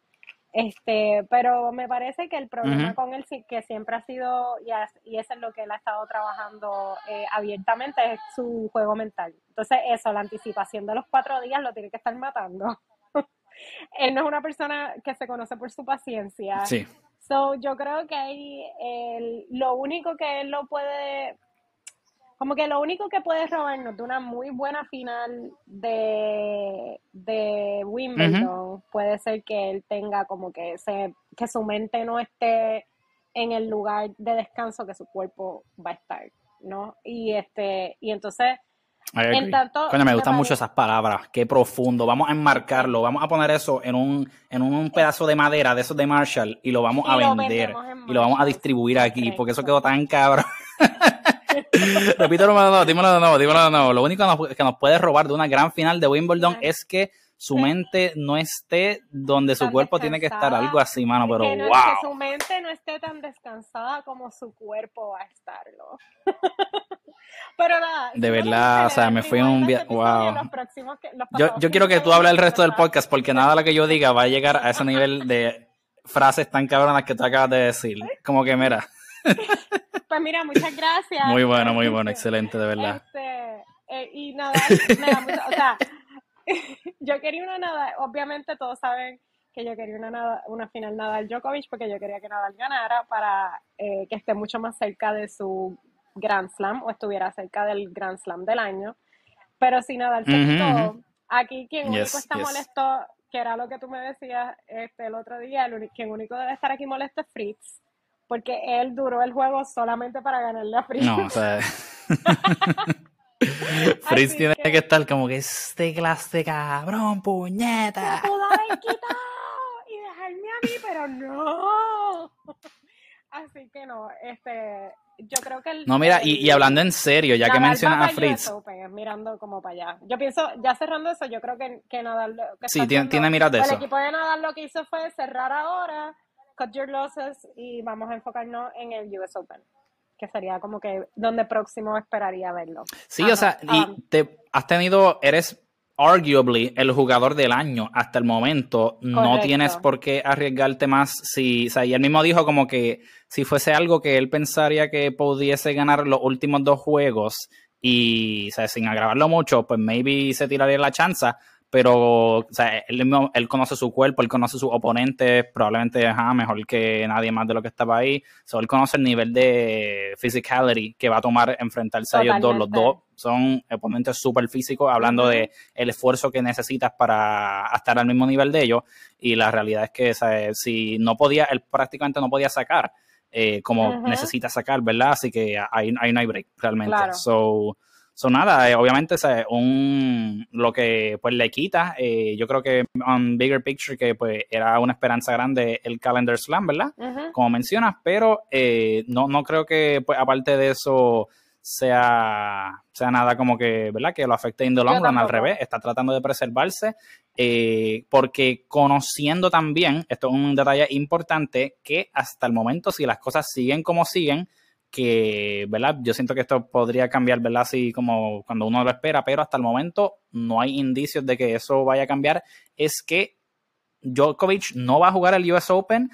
Este, pero me parece que el problema con él que siempre ha sido, y, y eso es lo que él ha estado trabajando eh, abiertamente, es su juego mental. Entonces, eso, la anticipación de los cuatro días lo tiene que estar matando. él no es una persona que se conoce por su paciencia. Sí. So, yo creo que ahí el, lo único que él lo puede, como que lo único que puede robarnos de una muy buena final de, de Wimbledon puede ser que él tenga como que, se, que su mente no esté en el lugar de descanso que su cuerpo va a estar, ¿no? Y este, y entonces en tanto, me gustan mucho esas palabras. Qué profundo. Vamos a enmarcarlo. Vamos a poner eso en un, en un pedazo de madera de esos de Marshall y lo vamos a vender. Y lo vamos a distribuir aquí porque eso quedó tan cabrón. Repítelo de nuevo, dímelo de nuevo, dímelo de nuevo. Lo único que nos, puede robar de una gran final de Wimbledon es que su mente no esté donde su cuerpo tiene que estar, algo así, mano, pero wow. Que su mente no esté tan descansada como su cuerpo va a estarlo. Pero nada. De verdad, o sea, me fui un viaje. Wow. yo, yo quiero que tú hables el resto del podcast porque nada de lo que yo diga va a llegar a ese nivel de frases tan cabronas que tú acabas de decir. Como que, mira. Pues mira, muchas gracias. Muy bueno, muy bueno, excelente, de verdad. Este, eh, y nada, me da mucho, o sea, yo quería una nada, obviamente todos saben que yo quería una, nada, una final Nadal Djokovic porque yo quería que Nadal ganara para eh, que esté mucho más cerca de su Grand Slam o estuviera cerca del Grand Slam del año. Pero si Nadal se aquí quien único está molesto, que era lo que tú me decías este, el otro día, el quien único debe estar aquí molesto es Fritz, porque él duró el juego solamente para ganarle a Fritz. No, o sea... Fritz tiene que... estar como que este clase cabrón, puñeta. Se pudo haber quitado y dejarme a mí, pero no. Así que no, este, yo creo que el, No, mira, y, hablando en serio, ya que mencionas a Fritz. mirando como para allá. Yo pienso, ya cerrando eso, yo creo que, que Nadal. sí, tiene, tiene miras de eso. El equipo de Nadal lo que hizo fue cerrar ahora, cut your losses y vamos a enfocarnos en el US Open. Que sería como que donde próximo esperaría verlo. Sí, o sea, y te has tenido, eres arguably el jugador del año hasta el momento. No tienes por qué arriesgarte más. Si, o sea, y él mismo dijo como que si fuese algo que él pensaría que pudiese ganar los últimos dos juegos y, o sea, sin agravarlo mucho, pues maybe se tiraría la chanza pero o sea, él, él conoce su cuerpo, él conoce sus oponentes, probablemente mejor que nadie más de lo que estaba ahí. So, él conoce el nivel de physicality que va a tomar enfrentarse a ellos dos. Los dos son oponentes súper físicos, hablando de el esfuerzo que necesitas para estar al mismo nivel de ellos. Y la realidad es que si no podía, él prácticamente no podía sacar eh, como necesita sacar, ¿verdad? Así que ahí, ahí, no hay break realmente. So, So, nada, eh, obviamente un, lo que pues le quita, eh, yo creo que on bigger picture que pues era una esperanza grande el calendar slam, ¿verdad? Como mencionas, pero eh, no, no creo que pues aparte de eso sea, sea nada como que, ¿verdad? Que lo afecte in the long run, al revés, está tratando de preservarse, porque conociendo también, esto es un detalle importante, que hasta el momento, si las cosas siguen como siguen, que, ¿verdad? Yo siento que esto podría cambiar, ¿verdad? Así como cuando uno lo espera, pero hasta el momento no hay indicios de que eso vaya a cambiar. Es que Djokovic no va a jugar el US Open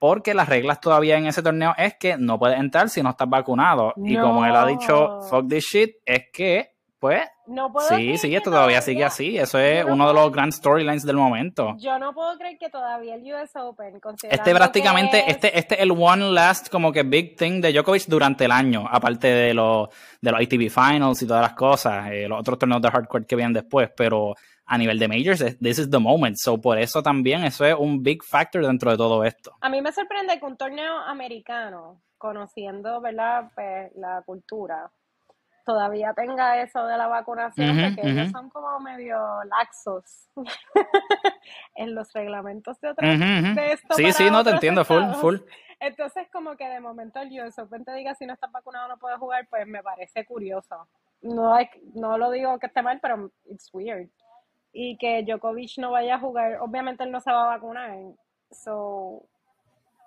porque las reglas todavía en ese torneo es que no puedes entrar si no estás vacunado. Y como él ha dicho, fuck this shit, es que pues no puedo sí, sí, esto todavía, sigue así. Eso es uno de los grand storylines del momento. Yo no puedo creer que todavía el US Open, este prácticamente, este, este es el one last como que big thing de Djokovic durante el año, aparte de los de los ATP Finals y todas las cosas, eh, los otros torneos de hardcore que vienen después, pero a nivel de majors, this is the moment. So por eso también eso es un big factor dentro de todo esto. A mí me sorprende que un torneo americano, conociendo, ¿verdad? Pues, la cultura todavía tenga eso de la vacunación, porque ellos son como medio laxos en los reglamentos de, otros, de esto. Sí, sí, no te entiendo, full, full. Entonces, como que de momento el US Open te diga si no estás vacunado no puedes jugar, pues me parece curioso. No, hay, no lo digo que esté mal, pero it's weird. Y que Djokovic no vaya a jugar, obviamente él no se va a vacunar. So,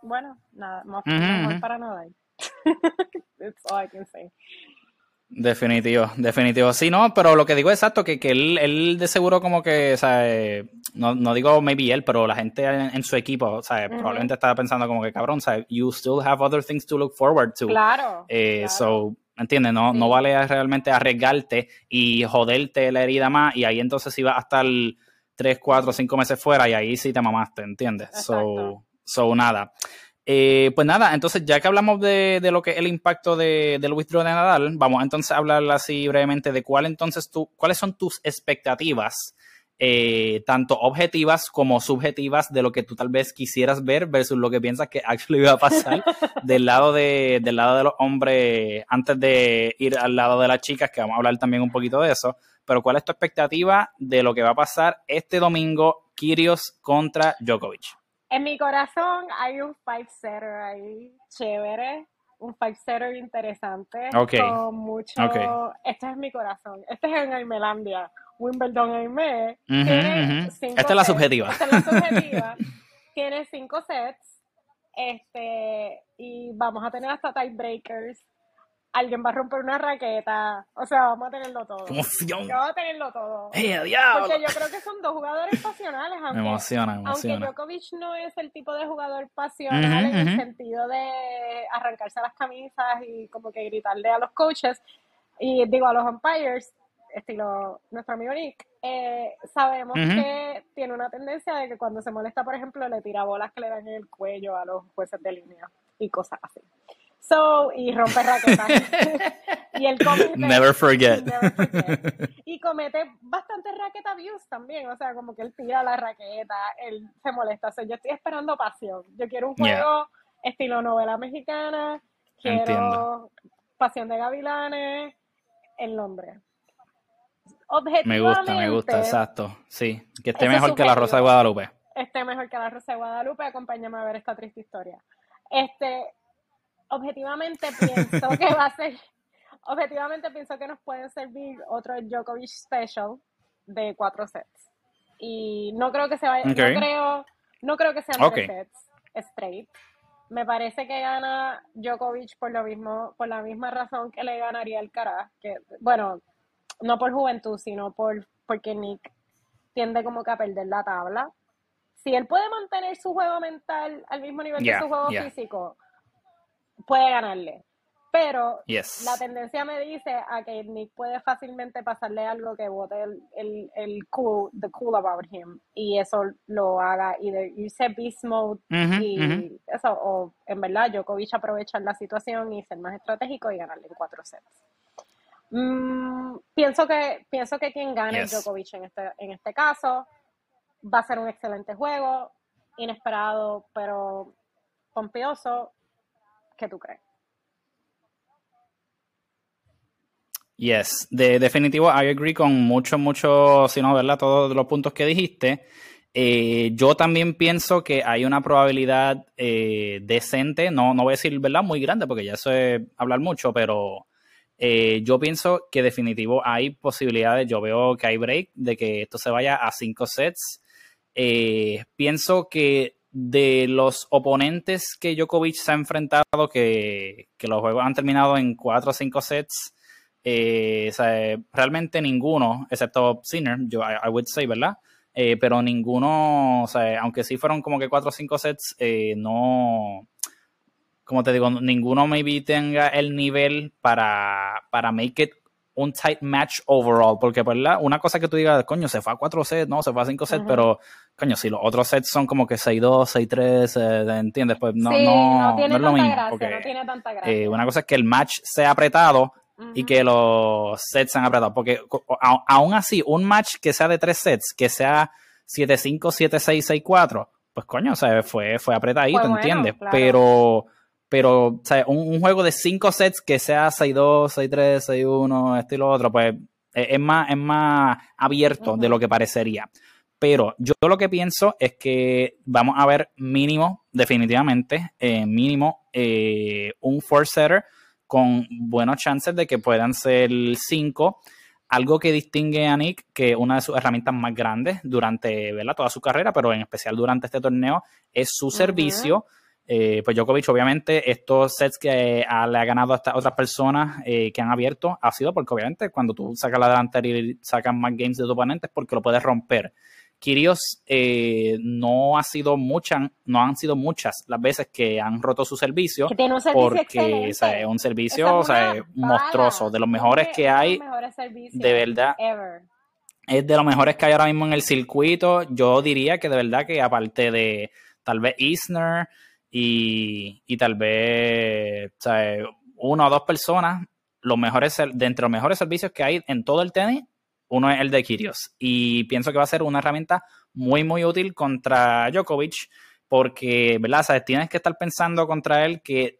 bueno, nada, más mejor para no dar. That's all I can say. Definitivo, definitivo. Sí, no, pero lo que digo es exacto, que, que él, él de seguro como que, o sea, eh, no, no digo maybe él, pero la gente en, su equipo, o sea, probablemente estaba pensando como que, cabrón, o sea, you still have other things to look forward to. Claro. Eh, So, ¿entiendes? No, no vale realmente arriesgarte y joderte la herida más y ahí entonces iba a estar 3, 4, 5 meses fuera y ahí sí te mamaste, ¿entiendes? So, so, nada. Eh, pues nada, entonces ya que hablamos de, lo que es el impacto de, del withdraw de Nadal, vamos entonces a hablar así brevemente de cuál entonces tú, cuáles son tus expectativas, eh, tanto objetivas como subjetivas, de lo que tú tal vez quisieras ver versus lo que piensas que actually va a pasar del lado de, del lado de los hombres, antes de ir al lado de las chicas, que vamos a hablar también un poquito de eso. Pero ¿cuál es tu expectativa de lo que va a pasar este domingo, Kirios contra Djokovic? En mi corazón hay un five setter ahí chévere, un five setter interesante con mucho. Este es mi corazón. Este es en Aimelandia, Wimbledon Aime. Esta es la subjetiva. Esta es la subjetiva. tiene cinco sets. Este, y vamos a tener hasta tiebreakers alguien va a romper una raqueta. O sea, vamos a tenerlo todo. Emoción. Vamos a tenerlo todo. ¡Eh, diablo! Porque yo creo que son dos jugadores pasionales. Aunque, me emociona, me emociona. Aunque Djokovic no es el tipo de jugador pasional en el sentido de arrancarse las camisas y como que gritarle a los coaches y digo a los umpires, estilo nuestro amigo Nick, eh, sabemos que tiene una tendencia de que cuando se molesta, por ejemplo, le tira bolas que le dan en el cuello a los jueces de línea y cosas así. So, y rompe raquetas. y él comete. Never forget. Y comete bastante racket abuse también. O sea, como que él tira la raqueta, él se molesta. O sea, yo estoy esperando pasión. Yo quiero un juego estilo novela mexicana. Quiero Pasión de Gavilanes en Londres. Me gusta, me gusta, exacto. Sí, que esté mejor que la Rosa de Guadalupe. Esté mejor que la Rosa de Guadalupe. Acompáñame a ver esta triste historia. Este, objetivamente pienso que va a ser, objetivamente pienso que nos puede servir otro Djokovic Special de cuatro sets. Y no creo que se vaya, no creo, no creo que sean tres sets straight. Me parece que gana Djokovic por lo mismo, por la misma razón que le ganaría el cara que, bueno, no por juventud, sino por porque Nick tiende como que a perder la tabla. Si él puede mantener su juego mental al mismo nivel que su juego físico, puede ganarle. Pero la tendencia me dice a que Nick puede fácilmente pasarle algo que vote el, el, el, cool, the cool about him, y eso lo haga de irse beast mode y eso, o en verdad Djokovic aprovechar la situación y ser más estratégico y ganarle en cuatro sets. Mm, pienso que pienso que quien gane Djokovic en este, en este caso va a ser un excelente juego, inesperado, pero pompioso ¿Qué tú crees? Yes, de definitivo, I agree con mucho, mucho, si no, ¿verdad? Todos los puntos que dijiste. Eh, yo también pienso que hay una probabilidad eh, decente, no, no voy a decir, ¿verdad? Muy grande, porque ya eso es hablar mucho, pero eh, yo pienso que definitivo hay posibilidades, yo veo que hay break de que esto se vaya a cinco sets. pienso que de los oponentes que Djokovic se ha enfrentado, que, los juegos han terminado en cuatro o cinco sets, eh, realmente ninguno, excepto Sinner, yo I, would say, ¿verdad? Eh, pero ninguno, aunque sí fueron como que cuatro o cinco sets, eh, no, como te digo, ninguno maybe tenga el nivel para, para make it un tight match overall, porque ¿verdad? una cosa que tú digas, coño, se fue a cuatro sets, no, se fue a cinco sets, pero coño, si los otros sets son como que 6-2, 6-3, ¿entiendes? Pues no, no, no, es lo mismo. Gracia, no tiene tanta gracia. una cosa es que el match sea apretado y que los sets se han apretado. Porque aún así, un match que sea de tres sets, que sea 7-5, 7-6, 6-4, pues coño, o sea, fue, fue apretadito, ¿entiendes? Pero, pero, o sea, un, juego de cinco sets que sea 6-2, 6-3, 6-1, esto y lo otro, pues e, es más, es más abierto de lo que parecería. Pero yo lo que pienso es que vamos a ver mínimo, definitivamente, eh, mínimo, eh, un four setter con buenos chances de que puedan ser cinco. Algo que distingue a Nick, que una de sus herramientas más grandes durante toda su carrera, pero en especial durante este torneo, es su servicio. Eh, pues Djokovic, obviamente, estos sets que le ha ganado a estas otras personas eh, que han abierto ha sido porque, obviamente, cuando tú sacas la delantera y sacas más games de tu oponente es porque lo puedes romper. Kirios eh, no ha sido muchas, no han sido muchas las veces que han roto su servicio, porque es un servicio monstruoso, de los mejores que hay, de verdad. Es de los mejores que hay ahora mismo en el circuito. Yo diría que de verdad que aparte de tal vez Isner y, y tal vez una o dos personas, los mejores, de entre los mejores servicios que hay en todo el tenis, uno es el de Kirios. Y pienso que va a ser una herramienta muy, muy útil contra Djokovic, porque, ¿verdad? ¿Sabes? Tienes que estar pensando contra él que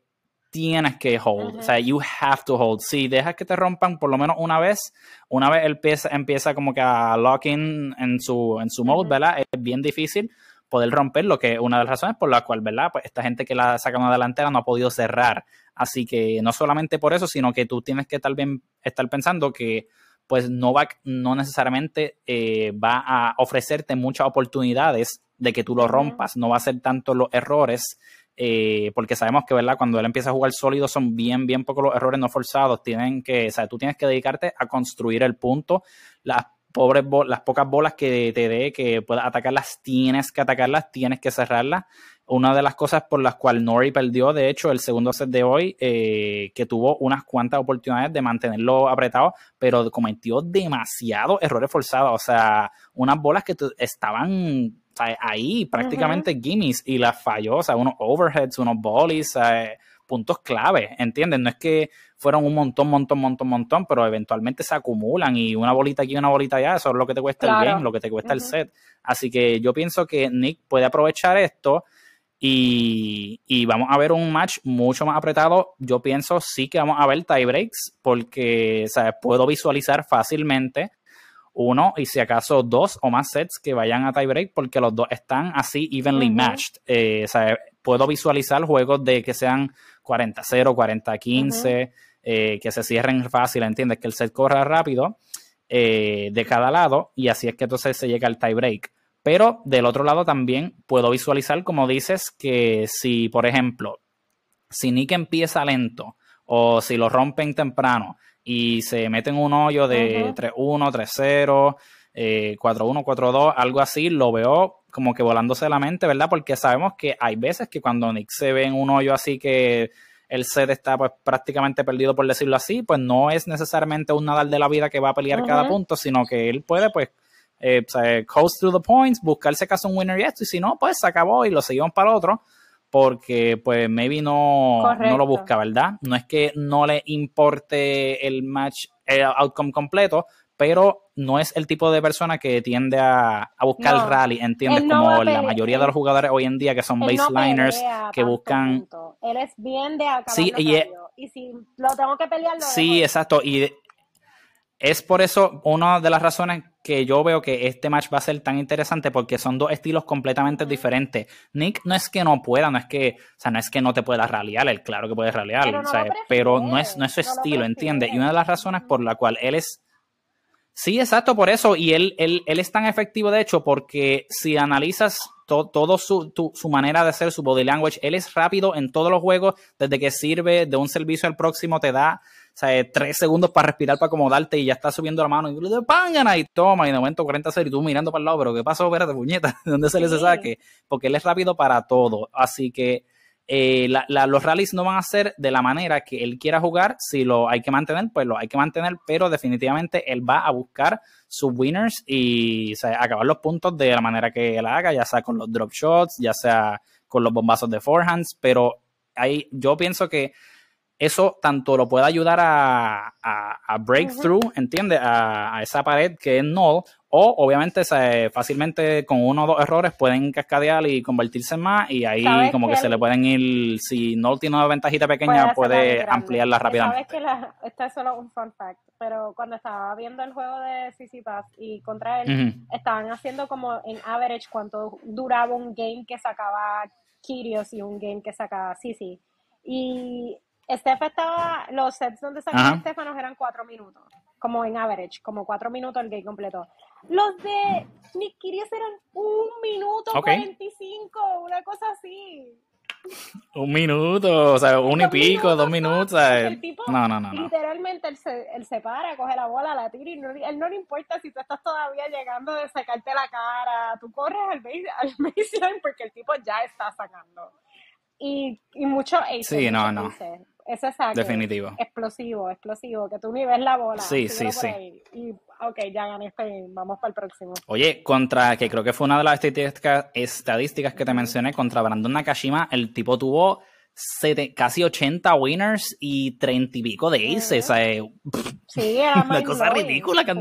tienes que hold. O sea, you have to hold. Si dejas que te rompan por lo menos una vez, una vez él empieza, empieza como que a lock in en su, en su mode, ¿verdad? Es bien difícil poder romper, lo que una de las razones por la cual, ¿verdad? Pues esta gente que la saca una delantera no ha podido cerrar. Así que no solamente por eso, sino que tú tienes que tal vez estar pensando que pues Novak no necesariamente eh, va a ofrecerte muchas oportunidades de que tú lo rompas, no va a ser tanto los errores, eh, porque sabemos que, ¿verdad? Cuando él empieza a jugar sólido son bien, bien pocos los errores no forzados, tienen que, o sea, tú tienes que dedicarte a construir el punto, las pobres las pocas bolas que te dé que puedas atacarlas, tienes que atacarlas, tienes que cerrarlas una de las cosas por las cuales Nori perdió, de hecho, el segundo set de hoy, eh, que tuvo unas cuantas oportunidades de mantenerlo apretado, pero cometió demasiados errores forzados. O sea, unas bolas que estaban ahí prácticamente gimmies y las falló. O sea, unos overheads, unos volleys, puntos clave, ¿entiendes? No es que fueron un montón, montón, montón, montón, pero eventualmente se acumulan y una bolita aquí, una bolita allá, eso es lo que te cuesta el game, lo que te cuesta el set. Así que yo pienso que Nick puede aprovechar esto y, vamos a ver un match mucho más apretado. Yo pienso sí que vamos a ver tie breaks porque puedo visualizar fácilmente uno y si acaso dos o más sets que vayan a tie break porque los dos están así evenly matched. Eh, puedo visualizar juegos de que sean 40-0, 40-15, eh, que se cierren fácil, ¿entiendes? Que el set corra rápido eh, de cada lado y así es que entonces se llega al tie break. Pero del otro lado también puedo visualizar, como dices, que si, por ejemplo, si Nick empieza lento o si lo rompen temprano y se meten un hoyo de 3-1, 3-0, 4-1, 4-2, algo así, lo veo como que volándose la mente, ¿verdad? Porque sabemos que hay veces que cuando Nick se ve en un hoyo así que el set está pues prácticamente perdido por decirlo así, pues no es necesariamente un Nadal de la vida que va a pelear cada punto, sino que él puede pues eh, coast through the points, buscarse caso un winner y esto, y si no, pues se acabó y lo seguimos para otro, porque pues maybe no, no lo busca, ¿verdad? No es que no le importe el match, el outcome completo, pero no es el tipo de persona que tiende a, buscar el rally, ¿entiendes? Como la mayoría de los jugadores hoy en día que son baseliners, que buscan... Él es bien de sí, y, y, si lo tengo que pelear, lo Sí, exacto, y es por eso una de las razones que yo veo que este match va a ser tan interesante porque son dos estilos completamente diferentes. Nick no es que no pueda, no es que, o sea, no es que no te pueda ralear, él claro que puede ralear, pero no, pero no es, no es su estilo, ¿entiendes? Y una de las razones por la cual él es Sí, exacto, por eso. Y él, él, él es tan efectivo, de hecho, porque si analizas todo su, su, manera de hacer, su body language, él es rápido en todos los juegos, desde que sirve de un servicio al próximo, te da o sea, tres segundos para respirar, para acomodarte y ya está subiendo la mano y le y toma, y de momento 40 0 y tú mirando para el lado, pero ¿qué pasó? Espérate, puñeta, ¿de dónde se le saque? Porque él es rápido para todo. Así que eh, los rallies no van a ser de la manera que él quiera jugar. Si lo hay que mantener, pues lo hay que mantener, pero definitivamente él va a buscar sus winners y acabar los puntos de la manera que él haga, ya sea con los drop shots, ya sea con los bombazos de forehands, pero ahí yo pienso que eso tanto lo puede ayudar a, a, breakthrough, ¿entiendes? A, esa pared que es null, o obviamente fácilmente con uno o dos errores pueden cascadear y convertirse en más y ahí como que, se le pueden ir, si no tiene una ventajita pequeña puede, ampliarla rápidamente. Sabes que la, esto es solo un fun fact, pero cuando estaba viendo el juego de CC Pass y contra él, estaban haciendo como en average cuánto duraba un game que sacaba Kirios y un game que sacaba CC. Y Steph estaba, los sets donde sacaba Stefanos eran cuatro minutos, como en average, como cuatro minutos el game completo. Los de Nick Kyrgios eran un minuto cuarenta una cosa así. Un minuto, o sea, un y pico, dos minutos. El tipo, no, no, no, Literalmente él se, él se para, coge la bola, la tira y no, él no le importa si tú estás todavía llegando de sacarte la cara. Tú corres al, al baseline porque el tipo ya está sacando. Y, y mucho Sí, no, no. Ese saque. Definitivo. Explosivo, explosivo, que tú ni ves la bola. Sí, sí, sí. Y, ok, ya gané este, vamos para el próximo. Oye, contra, que creo que fue una de las estadísticas, que te mencioné, contra Brandon Nakashima, el tipo tuvo casi 80 winners y 30 y pico de aces. O sea, sí, era una cosa ridícula que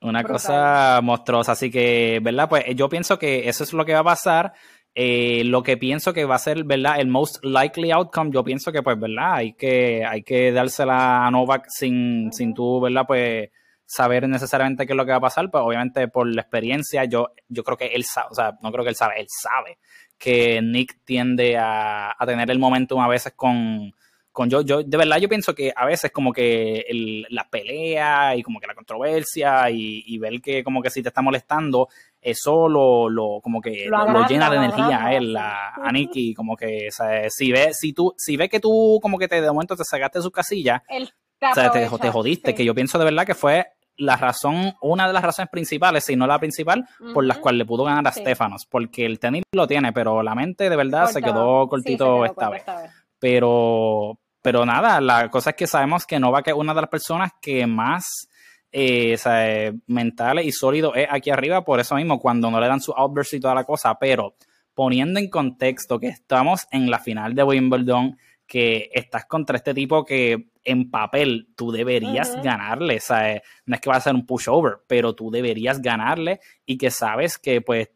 Una cosa monstruosa. Así que, ¿verdad? Pues yo pienso que eso es lo que va a pasar. Eh, lo que pienso que va a ser, ¿verdad? El most likely outcome, yo pienso que, pues, ¿verdad? Hay que, hay que dársela a Novak sin, sin tú, ¿verdad? Pues saber necesariamente qué es lo que va a pasar, pues obviamente por la experiencia, yo, yo creo que él sabe, o sea, no creo que él sabe, él sabe que Nick tiende a, a tener el momentum a veces con, con yo, yo, de verdad yo pienso que a veces como que el, la pelea y como que la controversia y, y, ver que como que si te está molestando, eso lo, lo como que lo, llena de energía a él, a, a Nicky, como que si ve, si tú, si ve que tú como que te de momento te sacaste de su casilla, o sea, te, te, jodiste, que yo pienso de verdad que fue la razón, una de las razones principales, si no la principal, por las cuales le pudo ganar a Stefanos, porque el tenis lo tiene, pero la mente de verdad se quedó cortito esta, vez. Pero, pero nada, la cosa es que sabemos que Novak es una de las personas que más eh, eh, mentales y sólido es aquí arriba, por eso mismo, cuando no le dan su outburst y toda la cosa, pero poniendo en contexto que estamos en la final de Wimbledon, que estás contra este tipo que en papel tú deberías ganarle, ¿sabes? no es que va a ser un pushover, pero tú deberías ganarle y que sabes que pues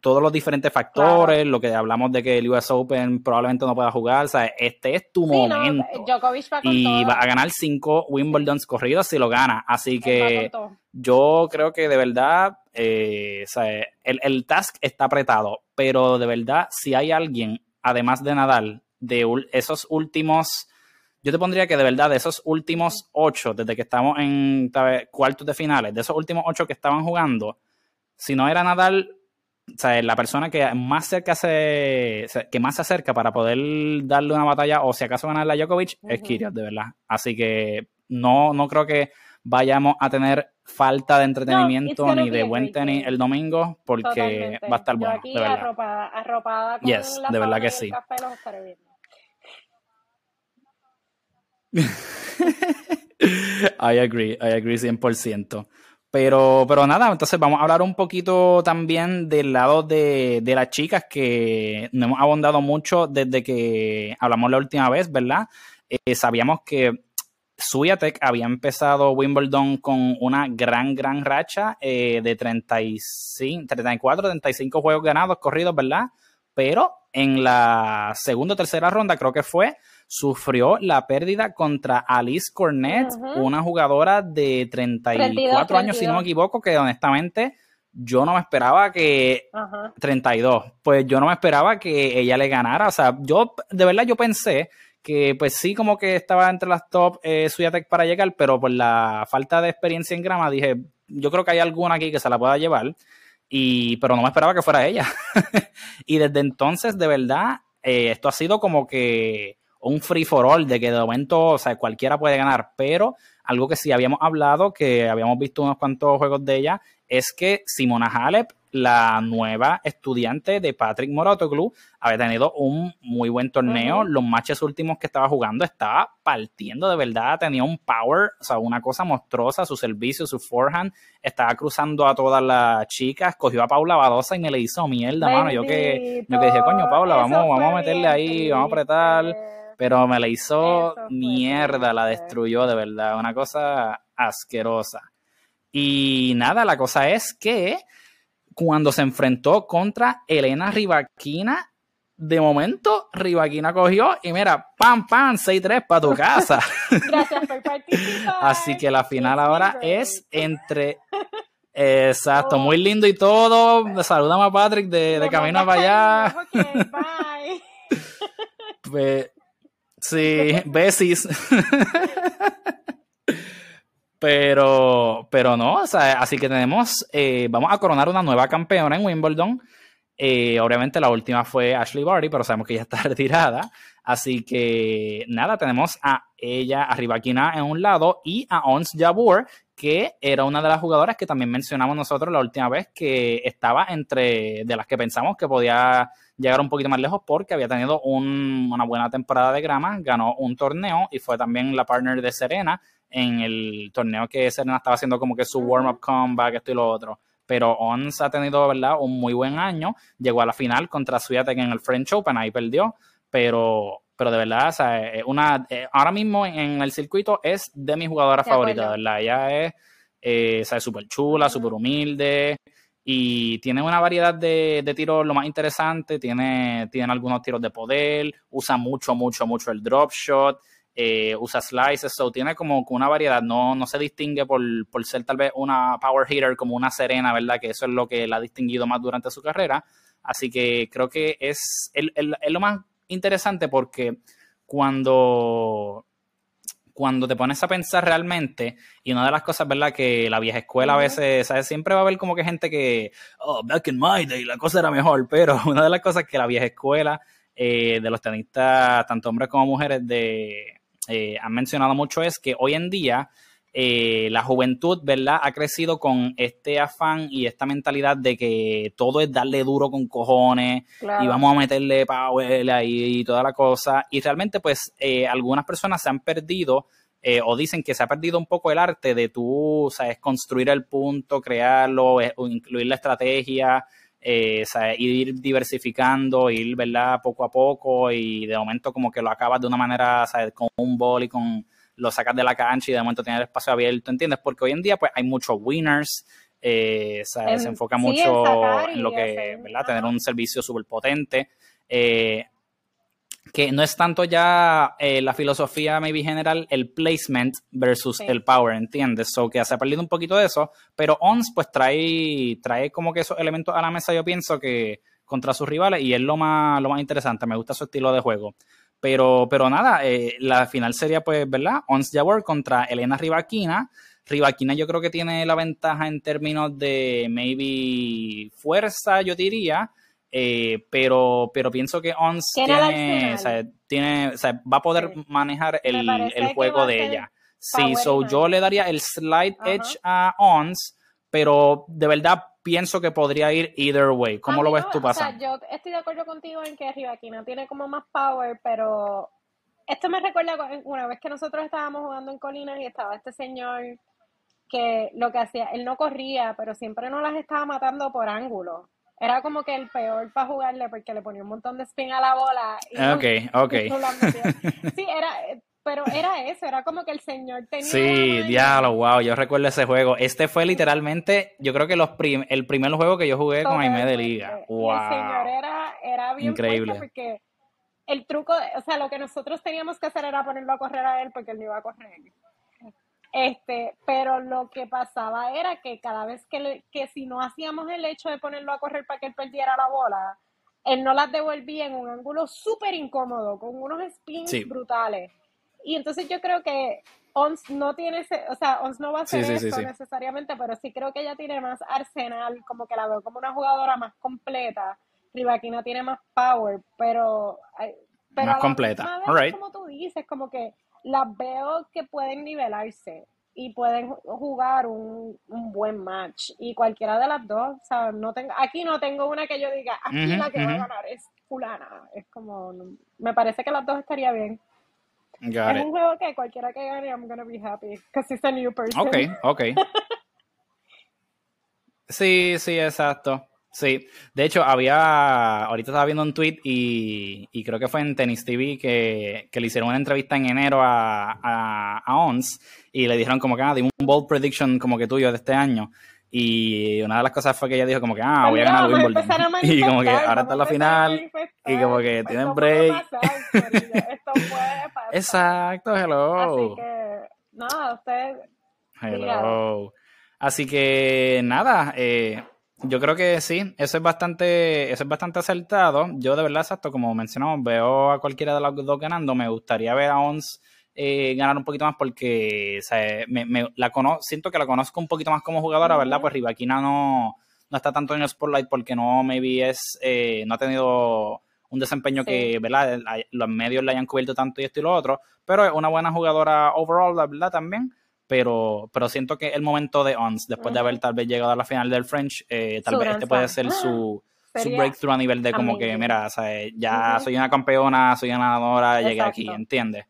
todos los diferentes factores, lo que hablamos de que el US Open probablemente no pueda jugar, o sea, este es tu momento. y va a ganar cinco Wimbledons corridos si lo gana. Así que yo creo que de verdad, eh, o sea, el, el, task está apretado, pero de verdad, si hay alguien, además de Nadal, de esos últimos, yo te pondría que de verdad, de esos últimos ocho, desde que estamos en cuartos de finales, de esos últimos ocho que estaban jugando, si no era Nadal, o sea, la persona que más cerca se, que más se acerca para poder darle una batalla o si acaso ganarle a Djokovic es Kyrgios, de verdad. Así que no, no creo que vayamos a tener falta de entretenimiento ni de buen tenis el domingo porque va a estar bueno. de verdad. Arropada, arropada con yes, de verdad que sí. I agree, I agree 100%. Pero, pero nada, entonces vamos a hablar un poquito también del lado de, de las chicas que no hemos abondado mucho desde que hablamos la última vez, ¿verdad? Eh, sabíamos que Suyatek había empezado Wimbledon con una gran, gran racha eh, de 35, 34, 35 juegos ganados, corridos, ¿verdad? Pero en la segunda o tercera ronda, creo que fue, sufrió la pérdida contra Alice Cornet, una jugadora de 34 años, si no me equivoco, que honestamente yo no me esperaba que 32, pues yo no me esperaba que ella le ganara, o sea, yo de verdad yo pensé que pues sí como que estaba entre las top eh, Suyatec para llegar, pero por la falta de experiencia en grama dije, yo creo que hay alguna aquí que se la pueda llevar, y pero no me esperaba que fuera ella. y desde entonces, de verdad, eh, esto ha sido como que un free for all, de que de momento, o sea, cualquiera puede ganar, pero algo que sí habíamos hablado, que habíamos visto unos cuantos juegos de ella, es que Simona Halep, la nueva estudiante de Patrick Moratoglu, había tenido un muy buen torneo. Los matches últimos que estaba jugando estaba partiendo de verdad, tenía un power, o sea, una cosa monstruosa, su servicio, su forehand, estaba cruzando a todas las chicas, cogió a Paula Badosa y me le hizo mierda, mano. Yo que, yo que dije, coño, Paula, vamos, vamos a meterle ahí, vamos a apretar. Pero me la hizo mierda, la destruyó de verdad, una cosa asquerosa. Y nada, la cosa es que cuando se enfrentó contra Elena Rivaquina, de momento Rivaquina cogió y mira, pam, pam, 6-3 para tu casa. Gracias por participar. Así que la final ahora es entre... Exacto, muy lindo y todo. Saludamos a Patrick de, camino para allá. bye. Pues, sí, besis. Pero, pero no, o sea, así que tenemos, eh, vamos a coronar una nueva campeona en Wimbledon. Eh, obviamente la última fue Ashley Barty, pero sabemos que ya está retirada. Así que nada, tenemos a ella, a Rivaquina en un lado y a Ons Jabur, que era una de las jugadoras que también mencionamos nosotros la última vez, que estaba entre de las que pensamos que podía llegar un poquito más lejos porque había tenido una buena temporada de grama, ganó un torneo y fue también la partner de Serena en el torneo que Serena estaba haciendo como que su warm-up comeback, esto y lo otro. Pero Ons ha tenido, ¿verdad? Un muy buen año. Llegó a la final contra Swiatek en el French Open, ahí perdió. Pero, pero de verdad, o sea, una, eh, ahora mismo en el circuito es de mis jugadoras favoritas, ¿verdad? Ella es, eh, súper chula, súper humilde y tiene una variedad de, de, tiros lo más interesante, tiene, tiene algunos tiros de poder, usa mucho, mucho, mucho el drop shot, eh, usa slices, so tiene como una variedad, no, no se distingue por, ser tal vez una power hitter como una Serena, ¿verdad? Que eso es lo que la ha distinguido más durante su carrera. Así que creo que es, lo más interesante porque cuando, cuando te pones a pensar realmente, y una de las cosas, ¿verdad? Que la vieja escuela a veces, ¿sabes? Siempre va a haber como que gente que, oh, back in my day, la cosa era mejor, pero una de las cosas que la vieja escuela eh, de los tenistas, tanto hombres como mujeres, de, eh, han mencionado mucho es que hoy en día eh, la juventud, ¿verdad? Ha crecido con este afán y esta mentalidad de que todo es darle duro con cojones y vamos a meterle power ahí y toda la cosa. Y realmente, pues, eh, algunas personas se han perdido o dicen que se ha perdido un poco el arte de tú, sabes, construir el punto, crearlo, incluir la estrategia, eh, ir diversificando, ir, ¿verdad? Poco a poco y de momento como que lo acabas de una manera, ¿sabes? Con un bol y con lo sacas de la cancha y de momento tienes el espacio abierto, ¿entiendes? Porque hoy en día pues hay muchos winners, eh, se enfoca mucho en, lo que, ¿verdad? Tener un servicio súper potente. Eh, que no es tanto ya eh, la filosofía maybe general, el placement versus el power, ¿entiendes? So que se ha perdido un poquito de eso, pero ONS pues trae, trae como que esos elementos a la mesa, yo pienso que contra sus rivales y es lo más, lo más interesante, me gusta su estilo de juego. Pero, pero nada, eh, la final sería pues, ¿verdad? ONS Jawar contra Elena Rivaquina. Rivaquina yo creo que tiene la ventaja en términos de maybe fuerza, yo diría, eh, pero, pero pienso que ONS tiene, tiene va a poder manejar el, el juego de ella. Sí, so yo le daría el slide edge a ONS, pero de verdad pienso que podría ir either way. ¿Cómo lo ves tú pasando? yo estoy de acuerdo contigo en que no tiene como más power, pero esto me recuerda una vez que nosotros estábamos jugando en Colinas y estaba este señor que lo que hacía, él no corría, pero siempre nos las estaba matando por ángulo era como que el peor para jugarle porque le ponía un montón de spin a la bola. Y ok, ok. sí, era, pero era eso, era como que el señor tenía. Sí, diablo, wow, yo recuerdo ese juego. Este fue literalmente, yo creo que los el primer juego que yo jugué con Aime de Liga. Wow. el señor era, era bien Increíble. porque el truco, o sea, lo que nosotros teníamos que hacer era ponerlo a correr a él porque él no iba a correr. Este, pero lo que pasaba era que cada vez que, que si no hacíamos el hecho de ponerlo a correr para que él perdiera la bola, él no las devolvía en un ángulo súper incómodo, con unos spins brutales. Y entonces yo creo que Ons no tiene, ese, o sea, Ons no va a hacer eso necesariamente, pero sí creo que ella tiene más arsenal, como que la veo como una jugadora más completa. Rivaquina tiene más power, pero... pero más completa. Como tú dices, como que las veo que pueden nivelarse y pueden jugar un, buen match. Y cualquiera de las dos, o no tengo, aquí no tengo una que yo diga, aquí la que va a ganar es fulana. Es como, me parece que las dos estaría bien es un juego que cualquiera que gane, I'm gonna be happy. Because it's a new person. Ok, ok. sí, sí, exacto. Sí, de hecho había, ahorita estaba viendo un tweet y, y creo que fue en Tennis TV que, que, le hicieron una entrevista en enero a, a, a ONS y le dijeron como que, ah, dime un bold prediction como que tuyo de este año. Y una de las cosas fue que ella dijo como que, ah, voy a ganar Wimbledon. Y como que ahora está la final y como que tienen break. Esto puede pasar. Exacto, hello. Así que, nada, usted... Hello. Así que, nada, eh, yo creo que sí, eso es bastante, eso es bastante acertado. Yo de verdad, exacto, como mencionamos, veo a cualquiera de los dos ganando. Me gustaría ver a Ons eh, ganar un poquito más porque me, la siento que la conozco un poquito más como jugadora, ¿verdad? Pues Rivaquina no, no está tanto en el spotlight porque no, maybe es, eh, no ha tenido un desempeño que, ¿verdad? Los medios le hayan cubierto tanto y esto y lo otro, pero es una buena jugadora overall, ¿verdad? También. Pero, pero siento que el momento de Ons, después de haber tal vez llegado a la final del French, eh, tal vez este puede ser su, su breakthrough a nivel de como que, mira, ya soy una campeona, soy una ganadora, llegué aquí, ¿entiendes?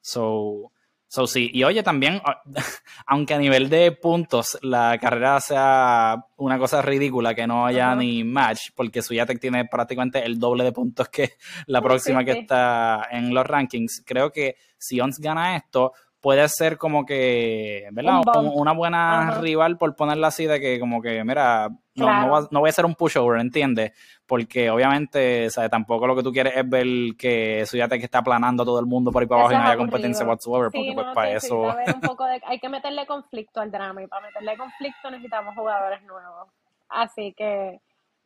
So, so sí. Y oye, también, ah, aunque a nivel de puntos la carrera sea una cosa ridícula, que no haya ni match, porque Suyatec tiene prácticamente el doble de puntos que la próxima que está en los rankings, creo que si Ons gana esto, puede ser como que, ¿verdad? una buena rival, por ponerla así, de que como que, mira, no, no, voy a ser un pushover, ¿entiendes? Porque obviamente, ¿sabes? Tampoco lo que tú quieres es ver que Suyate que está aplanando a todo el mundo por ahí para abajo y no haya competencia whatsoever, porque pues para eso... un poco de, hay que meterle conflicto al drama y para meterle conflicto necesitamos jugadores nuevos. Así que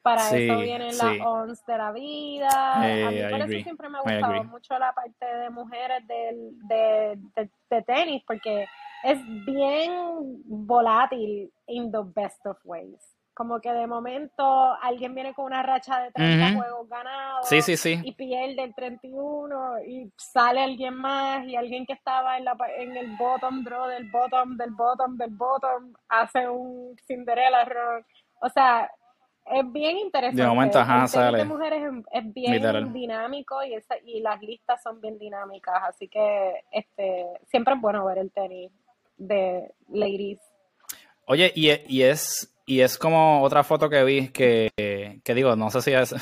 para eso vienen las ONS de la vida. a mí por eso siempre me ha gustado mucho la parte de mujeres del, de, de, tenis, porque es bien volátil in the best of ways. Como que de momento alguien viene con una racha de 30 juegos ganados sí. y pierde el 31 y sale alguien más y alguien que estaba en, la, en el bottom draw del bottom, del bottom, del bottom, hace un Cinderella run. O sea, es bien interesante. De momento, ajá, el de mujeres es, bien dinámico y, esa, y las listas son bien dinámicas, así que este siempre es bueno ver el tenis de ladies. Oye, y, y es y es como otra foto que vi que, que digo, no sé si es,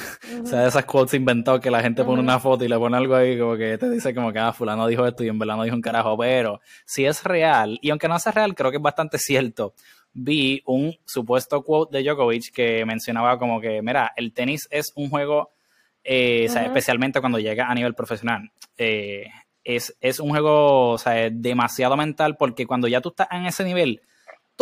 sea de esas quotes inventado que la gente pone una foto y le pone algo ahí como que te dice como que ah, fulano dijo esto y en verdad no dijo un carajo, pero si es real, y aunque no sea real, creo que es bastante cierto vi un supuesto quote de Djokovic que mencionaba como que, mira, el tenis es un juego, eh, especialmente cuando llega a nivel profesional, eh, es, es, un juego o sea, demasiado mental porque cuando ya tú estás en ese nivel,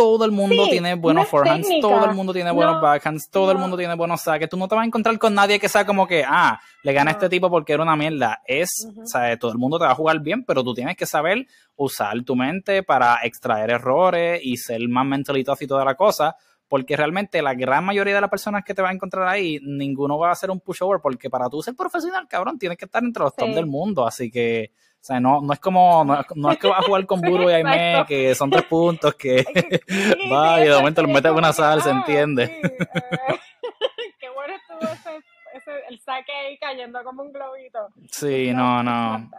todo el mundo tiene buenos forehands, todo el mundo tiene buenos backhands, todo el mundo tiene buenos saques. Tú no te vas a encontrar con nadie que sea como que, ah, le gana a este tipo porque era una mierda. Es, o sea, todo el mundo te va a jugar bien, pero tú tienes que saber usar tu mente para extraer errores y ser más mentalito y toda la cosa. Porque realmente la gran mayoría de las personas que te va a encontrar ahí, ninguno va a hacer un pushover, porque para tú ser profesional, cabrón, tienes que estar entre los top del mundo. Así que, o sea, no, no es como, no, es que vas a jugar con Buru y Aime, que son tres puntos, que va y de momento los metes una sal, se entiende. Eh, qué bueno estuvo ese, ese, el saque ahí cayendo como un globito. Sí, no, no.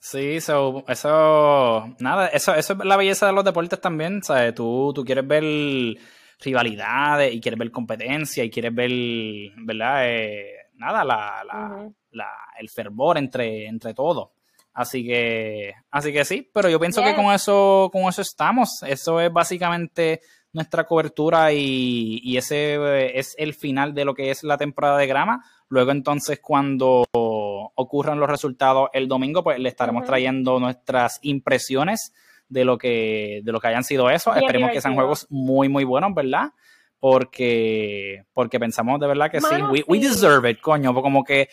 Sí, eso, nada, eso, eso es la belleza de los deportes también, ¿sabes? Tú, tú quieres ver rivalidades y quieres ver competencia y quieres ver, ¿verdad? Eh, nada, la, la, la, el fervor entre, entre todos. Así que, así que sí, pero yo pienso que con eso, con eso estamos. Eso es básicamente nuestra cobertura y, ese eh, es el final de lo que es la temporada de grama. Luego entonces cuando ocurran los resultados el domingo, pues le estaremos trayendo nuestras impresiones de lo que, de lo que hayan sido eso. Esperemos que sean juegos muy, muy buenos, ¿verdad? Porque, porque pensamos de verdad que sí, we, we deserve it, coño, como que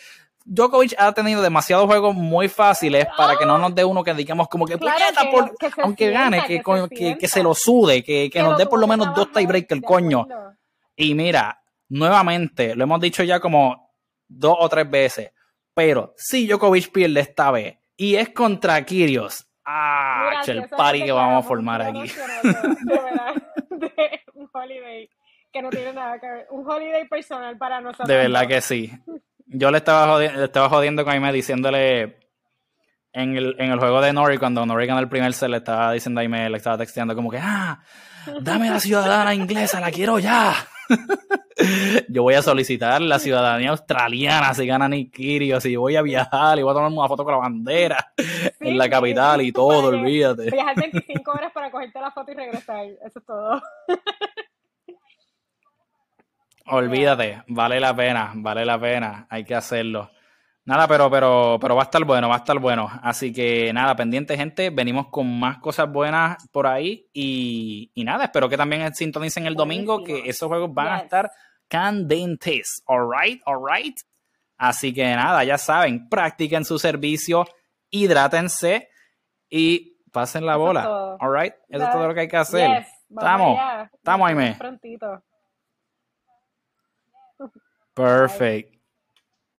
Djokovic ha tenido demasiados juegos muy fáciles para que no nos dé uno que digamos como que, aunque gane, que, que, se, lo sude, que, nos dé por lo menos dos tiebreakers, coño. Y mira, nuevamente, lo hemos dicho ya como dos o tres veces, pero si Djokovic pierde esta vez y es contra Kirios, ah, el party que vamos a formar aquí. De, un holiday que no tiene nada que ver, un holiday personal para nosotros. De verdad que sí yo le estaba jodiendo, le estaba jodiendo con Aime diciéndole en el, en el juego de Nori, cuando Nori ganó el primer set, le estaba diciendo a Aime, le estaba texteando como que, ah, dame la ciudadana inglesa, la quiero ya. yo voy a solicitar la ciudadanía australiana si gana Nick Kyrgios y voy a viajar y voy a tomar una foto con la bandera en la capital y todo, olvídate. Viajar 25 horas para cogerte la foto y regresar, eso es todo. Olvídate, vale la pena, vale la pena, hay que hacerlo. Nada, pero, pero, pero va a estar bueno, va a estar bueno. Así que nada, pendiente gente, venimos con más cosas buenas por ahí y, nada, espero que también sintonicen el domingo, que esos juegos van a estar candentes. Alright, alright. Así que nada, ya saben, practiquen su servicio, hidrátense y pasen la bola. Alright, eso es todo lo que hay que hacer. estamos, estamos, Aime. Prontito. Perfect.